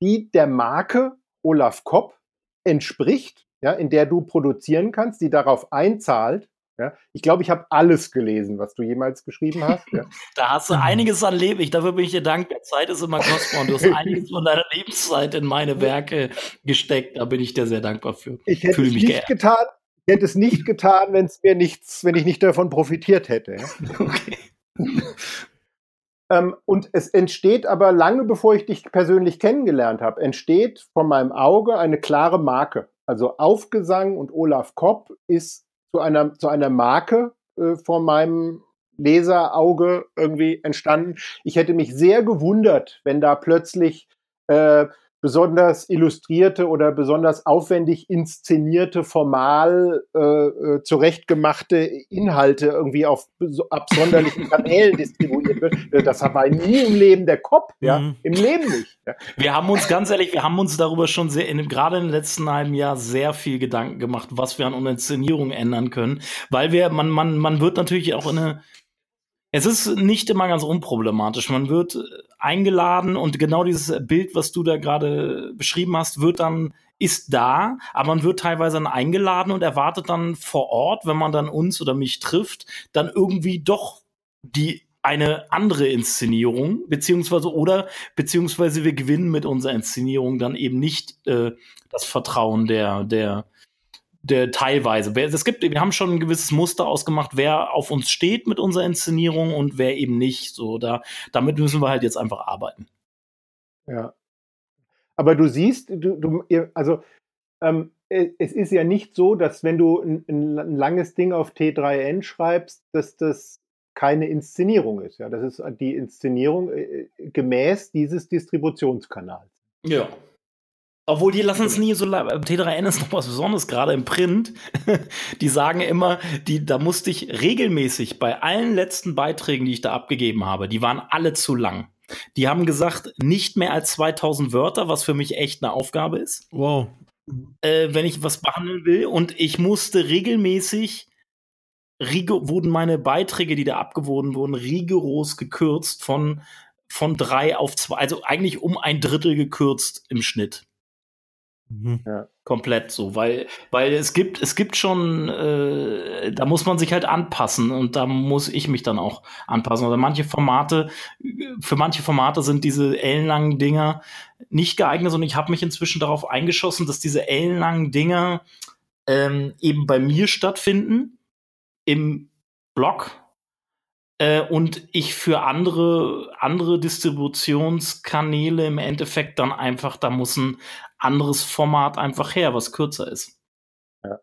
die der Marke Olaf Kopp entspricht, ja, in der du produzieren kannst, die darauf einzahlt. Ja. Ich glaube, ich habe alles gelesen, was du jemals geschrieben hast. Ja. da hast du einiges an Leben. Ich, dafür bin ich dir dankbar. Zeit ist immer kostbar und du hast einiges von deiner Lebenszeit in meine Werke gesteckt. Da bin ich dir sehr dankbar für. Ich hätte es nicht getan. hätte es nicht getan, wenn es mir nichts, wenn ich nicht davon profitiert hätte. Okay. Ähm, und es entsteht aber lange bevor ich dich persönlich kennengelernt habe, entsteht von meinem Auge eine klare Marke. Also Aufgesang und Olaf Kopp ist zu einer, zu einer Marke äh, vor meinem Leserauge irgendwie entstanden. Ich hätte mich sehr gewundert, wenn da plötzlich äh, besonders illustrierte oder besonders aufwendig inszenierte, formal äh, äh, zurechtgemachte Inhalte irgendwie auf absonderlichen Kanälen distribuiert wird. Äh, das war nie im Leben der Kopf, ja, mhm. im Leben nicht. Ja. Wir haben uns ganz ehrlich, wir haben uns darüber schon sehr, in, gerade im letzten halben Jahr sehr viel Gedanken gemacht, was wir an Inszenierung ändern können, weil wir, man, man, man wird natürlich auch in eine es ist nicht immer ganz unproblematisch. Man wird äh, eingeladen und genau dieses Bild, was du da gerade beschrieben hast, wird dann ist da, aber man wird teilweise dann eingeladen und erwartet dann vor Ort, wenn man dann uns oder mich trifft, dann irgendwie doch die eine andere Inszenierung, beziehungsweise oder beziehungsweise wir gewinnen mit unserer Inszenierung dann eben nicht äh, das Vertrauen der der der teilweise. Es gibt, wir haben schon ein gewisses Muster ausgemacht, wer auf uns steht mit unserer Inszenierung und wer eben nicht. So, da, damit müssen wir halt jetzt einfach arbeiten. Ja. Aber du siehst, du, du also ähm, es ist ja nicht so, dass wenn du ein, ein, langes Ding auf T3N schreibst, dass das keine Inszenierung ist. Ja, das ist die Inszenierung äh, gemäß dieses Distributionskanals. Ja. Obwohl die lassen es nie so T3N ist noch was Besonderes, gerade im Print. die sagen immer, die, da musste ich regelmäßig bei allen letzten Beiträgen, die ich da abgegeben habe, die waren alle zu lang. Die haben gesagt, nicht mehr als 2000 Wörter, was für mich echt eine Aufgabe ist. Wow. Äh, wenn ich was behandeln will. Und ich musste regelmäßig, wurden meine Beiträge, die da abgewogen wurden, rigoros gekürzt von, von drei auf zwei, also eigentlich um ein Drittel gekürzt im Schnitt. Mhm. Ja. Komplett so, weil, weil es gibt, es gibt schon, äh, da muss man sich halt anpassen und da muss ich mich dann auch anpassen. Oder manche Formate, für manche Formate sind diese ellenlangen Dinger nicht geeignet und ich habe mich inzwischen darauf eingeschossen, dass diese ellenlangen Dinger ähm, eben bei mir stattfinden im Blog äh, und ich für andere, andere Distributionskanäle im Endeffekt dann einfach, da muss ein anderes Format einfach her, was kürzer ist. Ja.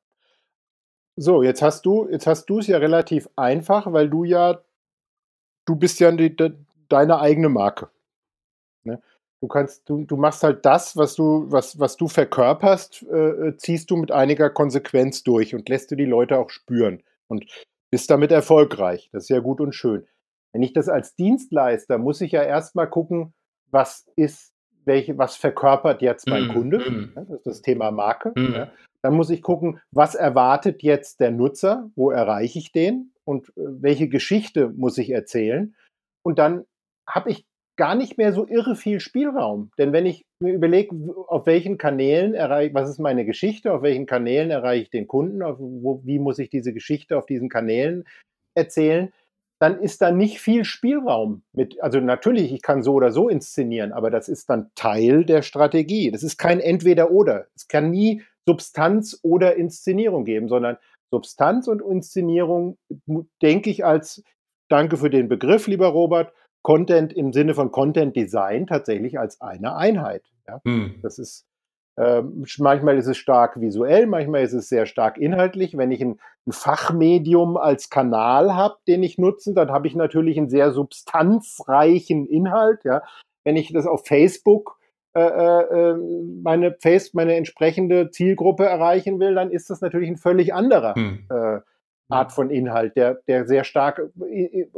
So, jetzt hast du, jetzt hast du es ja relativ einfach, weil du ja, du bist ja die, die, deine eigene Marke. Ne? Du kannst, du, du machst halt das, was du, was, was du verkörperst, äh, ziehst du mit einiger Konsequenz durch und lässt du die Leute auch spüren. Und bist damit erfolgreich. Das ist ja gut und schön. Wenn ich das als Dienstleister, muss ich ja erstmal gucken, was ist, welche, was verkörpert jetzt mein mm, Kunde? Mm. das ist das Thema Marke. Mm. Ja. Dann muss ich gucken, was erwartet jetzt der Nutzer? Wo erreiche ich den? Und äh, welche Geschichte muss ich erzählen? Und dann habe ich gar nicht mehr so irre viel Spielraum. Denn wenn ich mir überlege, auf welchen Kanälen erreiche, was ist meine Geschichte, auf welchen Kanälen erreiche ich den Kunden, auf, wo, wie muss ich diese Geschichte auf diesen Kanälen erzählen, dann ist da nicht viel Spielraum mit. Also natürlich, ich kann so oder so inszenieren, aber das ist dann Teil der Strategie. Das ist kein Entweder-Oder. Es kann nie Substanz oder Inszenierung geben, sondern Substanz und Inszenierung denke ich als, danke für den Begriff, lieber Robert, Content im Sinne von Content Design tatsächlich als eine Einheit. Ja? Hm. Das ist manchmal ist es stark visuell, manchmal ist es sehr stark inhaltlich. Wenn ich ein, ein Fachmedium als Kanal habe, den ich nutze, dann habe ich natürlich einen sehr substanzreichen Inhalt. Ja? Wenn ich das auf Facebook äh, äh, äh meine Face, meine entsprechende Zielgruppe erreichen will, dann ist das natürlich ein völlig anderer hm. äh, Art von Inhalt, der, der sehr stark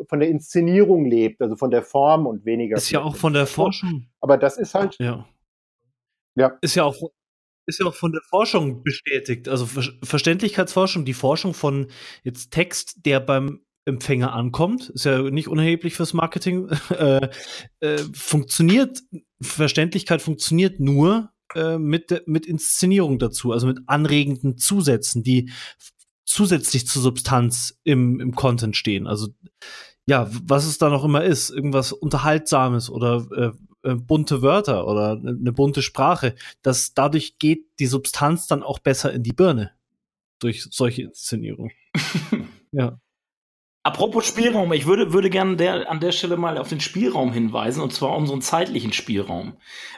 von der Inszenierung lebt, also von der Form und weniger. Ist ja auch von der Forschung. Aber das ist halt. Ja. Ja. Ist ja auch. Ist ja auch von der Forschung bestätigt. Also Ver Verständlichkeitsforschung, die Forschung von jetzt Text, der beim Empfänger ankommt, ist ja nicht unerheblich fürs Marketing, äh, äh, funktioniert, Verständlichkeit funktioniert nur äh, mit, mit Inszenierung dazu, also mit anregenden Zusätzen, die zusätzlich zur Substanz im, im Content stehen. Also ja, was es da noch immer ist, irgendwas Unterhaltsames oder äh, äh, bunte Wörter oder eine bunte Sprache, dass dadurch geht die Substanz dann auch besser in die Birne. durch solche Inszenierungen. ja. Apropos Spielraum, ich würde, würde gerne der, an der Stelle mal auf den Spielraum hinweisen, und zwar unseren zeitlichen Spielraum.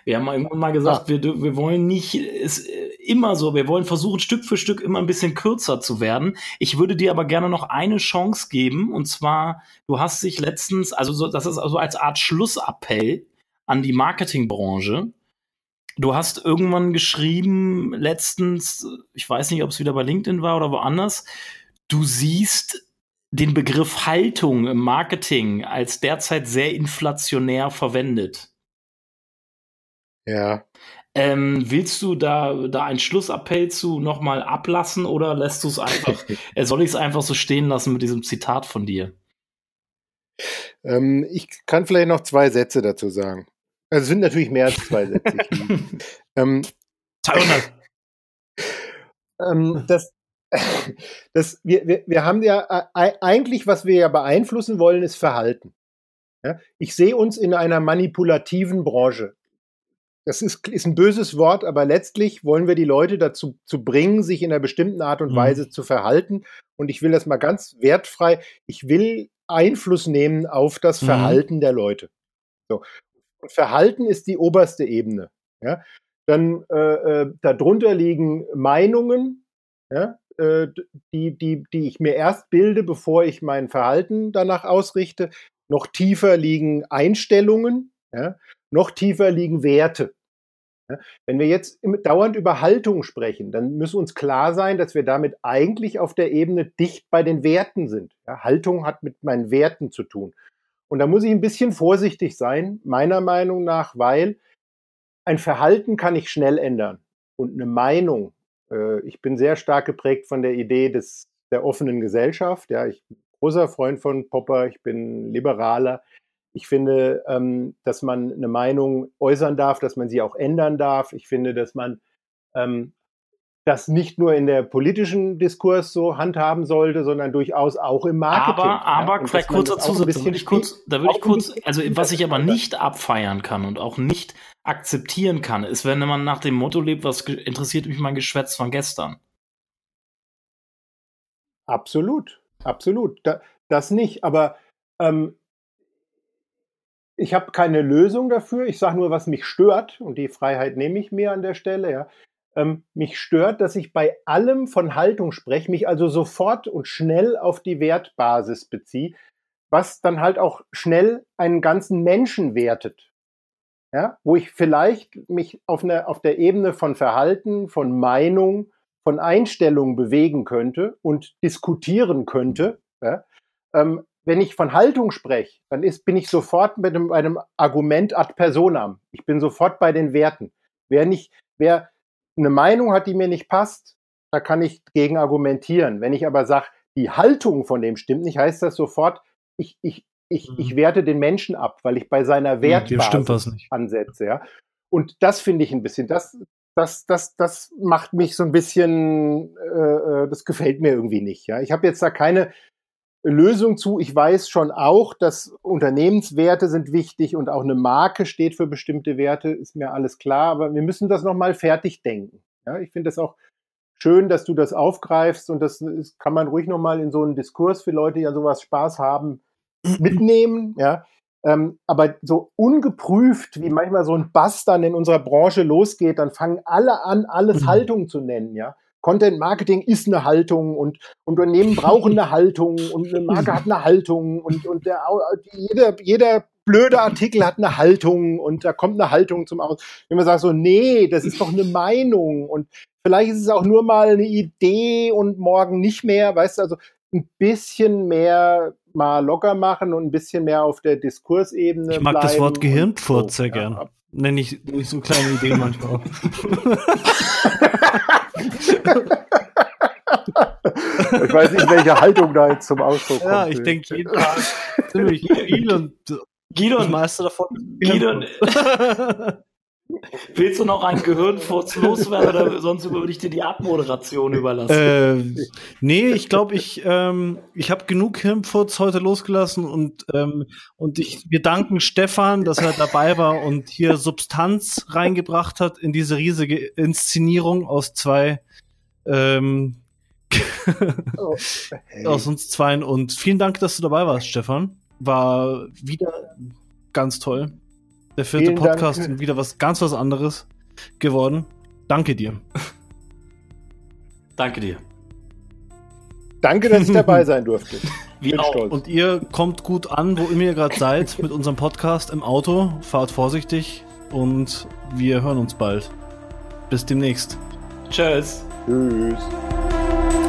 Wir haben irgendwann mal gesagt, ja. wir, wir wollen nicht es immer so, wir wollen versuchen, Stück für Stück immer ein bisschen kürzer zu werden. Ich würde dir aber gerne noch eine Chance geben, und zwar, du hast dich letztens, also so, das ist also als Art Schlussappell an die Marketingbranche. Du hast irgendwann geschrieben, letztens, ich weiß nicht, ob es wieder bei LinkedIn war oder woanders, du siehst den Begriff Haltung im Marketing als derzeit sehr inflationär verwendet. Ja. Ähm, willst du da, da einen Schlussappell zu nochmal ablassen oder lässt du es einfach, äh, soll ich es einfach so stehen lassen mit diesem Zitat von dir? Ähm, ich kann vielleicht noch zwei Sätze dazu sagen. Also es sind natürlich mehr als zwei Sätze. ähm, 200. ähm, das, das, wir, wir, wir haben ja äh, eigentlich, was wir ja beeinflussen wollen, ist Verhalten. Ja? Ich sehe uns in einer manipulativen Branche. Das ist, ist ein böses Wort, aber letztlich wollen wir die Leute dazu zu bringen, sich in einer bestimmten Art und mhm. Weise zu verhalten. Und ich will das mal ganz wertfrei. Ich will Einfluss nehmen auf das mhm. Verhalten der Leute. So. Und Verhalten ist die oberste Ebene. Ja? Dann äh, äh, darunter liegen Meinungen, ja? äh, die, die, die ich mir erst bilde, bevor ich mein Verhalten danach ausrichte. Noch tiefer liegen Einstellungen, ja? noch tiefer liegen Werte. Wenn wir jetzt dauernd über Haltung sprechen, dann muss uns klar sein, dass wir damit eigentlich auf der Ebene dicht bei den Werten sind. Ja? Haltung hat mit meinen Werten zu tun. Und da muss ich ein bisschen vorsichtig sein, meiner Meinung nach, weil ein Verhalten kann ich schnell ändern. Und eine Meinung, äh, ich bin sehr stark geprägt von der Idee des, der offenen Gesellschaft. Ja, ich bin großer Freund von Popper, ich bin Liberaler. Ich finde, ähm, dass man eine Meinung äußern darf, dass man sie auch ändern darf. Ich finde, dass man ähm, das nicht nur in der politischen Diskurs so handhaben sollte, sondern durchaus auch im Marketing. Aber, aber ja, vielleicht kurzer Zusatz, da würde ich kurz, da würde ich kurz, also was ich aber nicht abfeiern kann und auch nicht akzeptieren kann, ist, wenn man nach dem Motto lebt, was interessiert mich mein Geschwätz von gestern. Absolut, absolut. Da, das nicht, aber ähm, ich habe keine Lösung dafür. Ich sage nur, was mich stört und die Freiheit nehme ich mir an der Stelle. Ja. Ähm, mich stört, dass ich bei allem von Haltung spreche, mich also sofort und schnell auf die Wertbasis beziehe, was dann halt auch schnell einen ganzen Menschen wertet. Ja, wo ich vielleicht mich auf, eine, auf der Ebene von Verhalten, von Meinung, von Einstellung bewegen könnte und diskutieren könnte. Ja, ähm, wenn ich von Haltung spreche, dann ist, bin ich sofort mit einem, einem Argument ad personam. Ich bin sofort bei den Werten. Wer nicht, wer eine Meinung hat, die mir nicht passt, da kann ich gegen argumentieren. Wenn ich aber sage, die Haltung von dem stimmt nicht, heißt das sofort, ich, ich, ich, mhm. ich werte den Menschen ab, weil ich bei seiner Wertbasis ansetze. Ja? Und das finde ich ein bisschen, das, das, das, das macht mich so ein bisschen, äh, äh das gefällt mir irgendwie nicht. Ja? Ich habe jetzt da keine Lösung zu. Ich weiß schon auch, dass Unternehmenswerte sind wichtig und auch eine Marke steht für bestimmte Werte, ist mir alles klar, aber wir müssen das nochmal fertig denken. Ja, ich finde das auch schön, dass du das aufgreifst und das ist, kann man ruhig nochmal in so einen Diskurs für Leute, die ja sowas Spaß haben, mitnehmen. Ja, ähm, aber so ungeprüft, wie manchmal so ein Bass dann in unserer Branche losgeht, dann fangen alle an, alles mhm. Haltung zu nennen, ja. Content Marketing ist eine Haltung und Unternehmen brauchen eine Haltung und eine Marke hat eine Haltung und, und der, jeder, jeder blöde Artikel hat eine Haltung und da kommt eine Haltung zum Aus. Wenn man sagt so, nee, das ist doch eine Meinung und vielleicht ist es auch nur mal eine Idee und morgen nicht mehr, weißt du, also ein bisschen mehr mal locker machen und ein bisschen mehr auf der Diskursebene. Ich mag das Wort Gehirnpfurz sehr gern. Ja. Nenne ich, nenn ich so kleine Ideen manchmal auch. ich weiß nicht, welche Haltung da jetzt zum Ausdruck kommt. Ja, ich denke jeden Tag ziemlich viel und Gidon, Meister davon. Gidon, Willst du noch ein Gehirnfurz loswerden oder sonst würde ich dir die Abmoderation überlassen? Äh, nee, ich glaube, ich, ähm, ich habe genug Hirnfurz heute losgelassen und, ähm, und ich, wir danken Stefan, dass er dabei war und hier Substanz reingebracht hat in diese riesige Inszenierung aus zwei ähm, oh, hey. aus uns zweien. Und vielen Dank, dass du dabei warst, Stefan. War wieder ganz toll. Der vierte vielen Podcast Dank. und wieder was ganz was anderes geworden. Danke dir. Danke dir. Danke, dass ich dabei sein durfte. Bin auch. Stolz. Und ihr kommt gut an, wo immer ihr gerade seid, mit unserem Podcast im Auto. Fahrt vorsichtig und wir hören uns bald. Bis demnächst. Tschüss. Tschüss.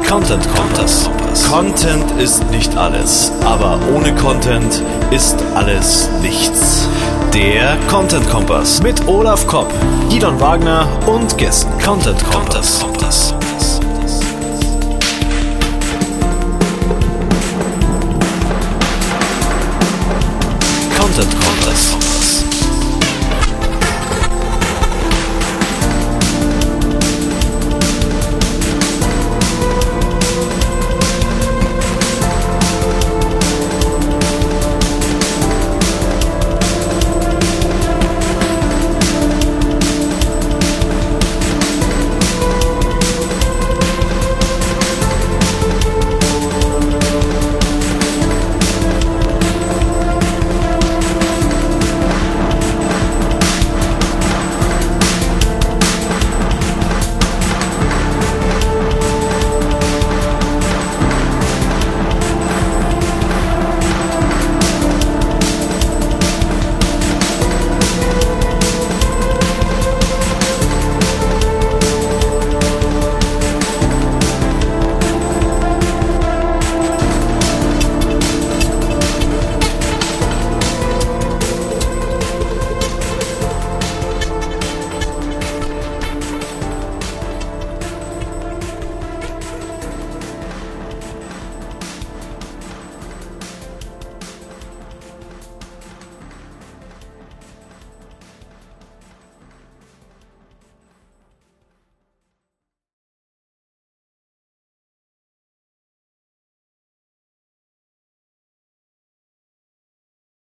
Content Kompass. Content ist nicht alles, aber ohne Content ist alles nichts. Der Content Kompass mit Olaf Kopp, Gidon Wagner und Gästen. Content Kompass. Content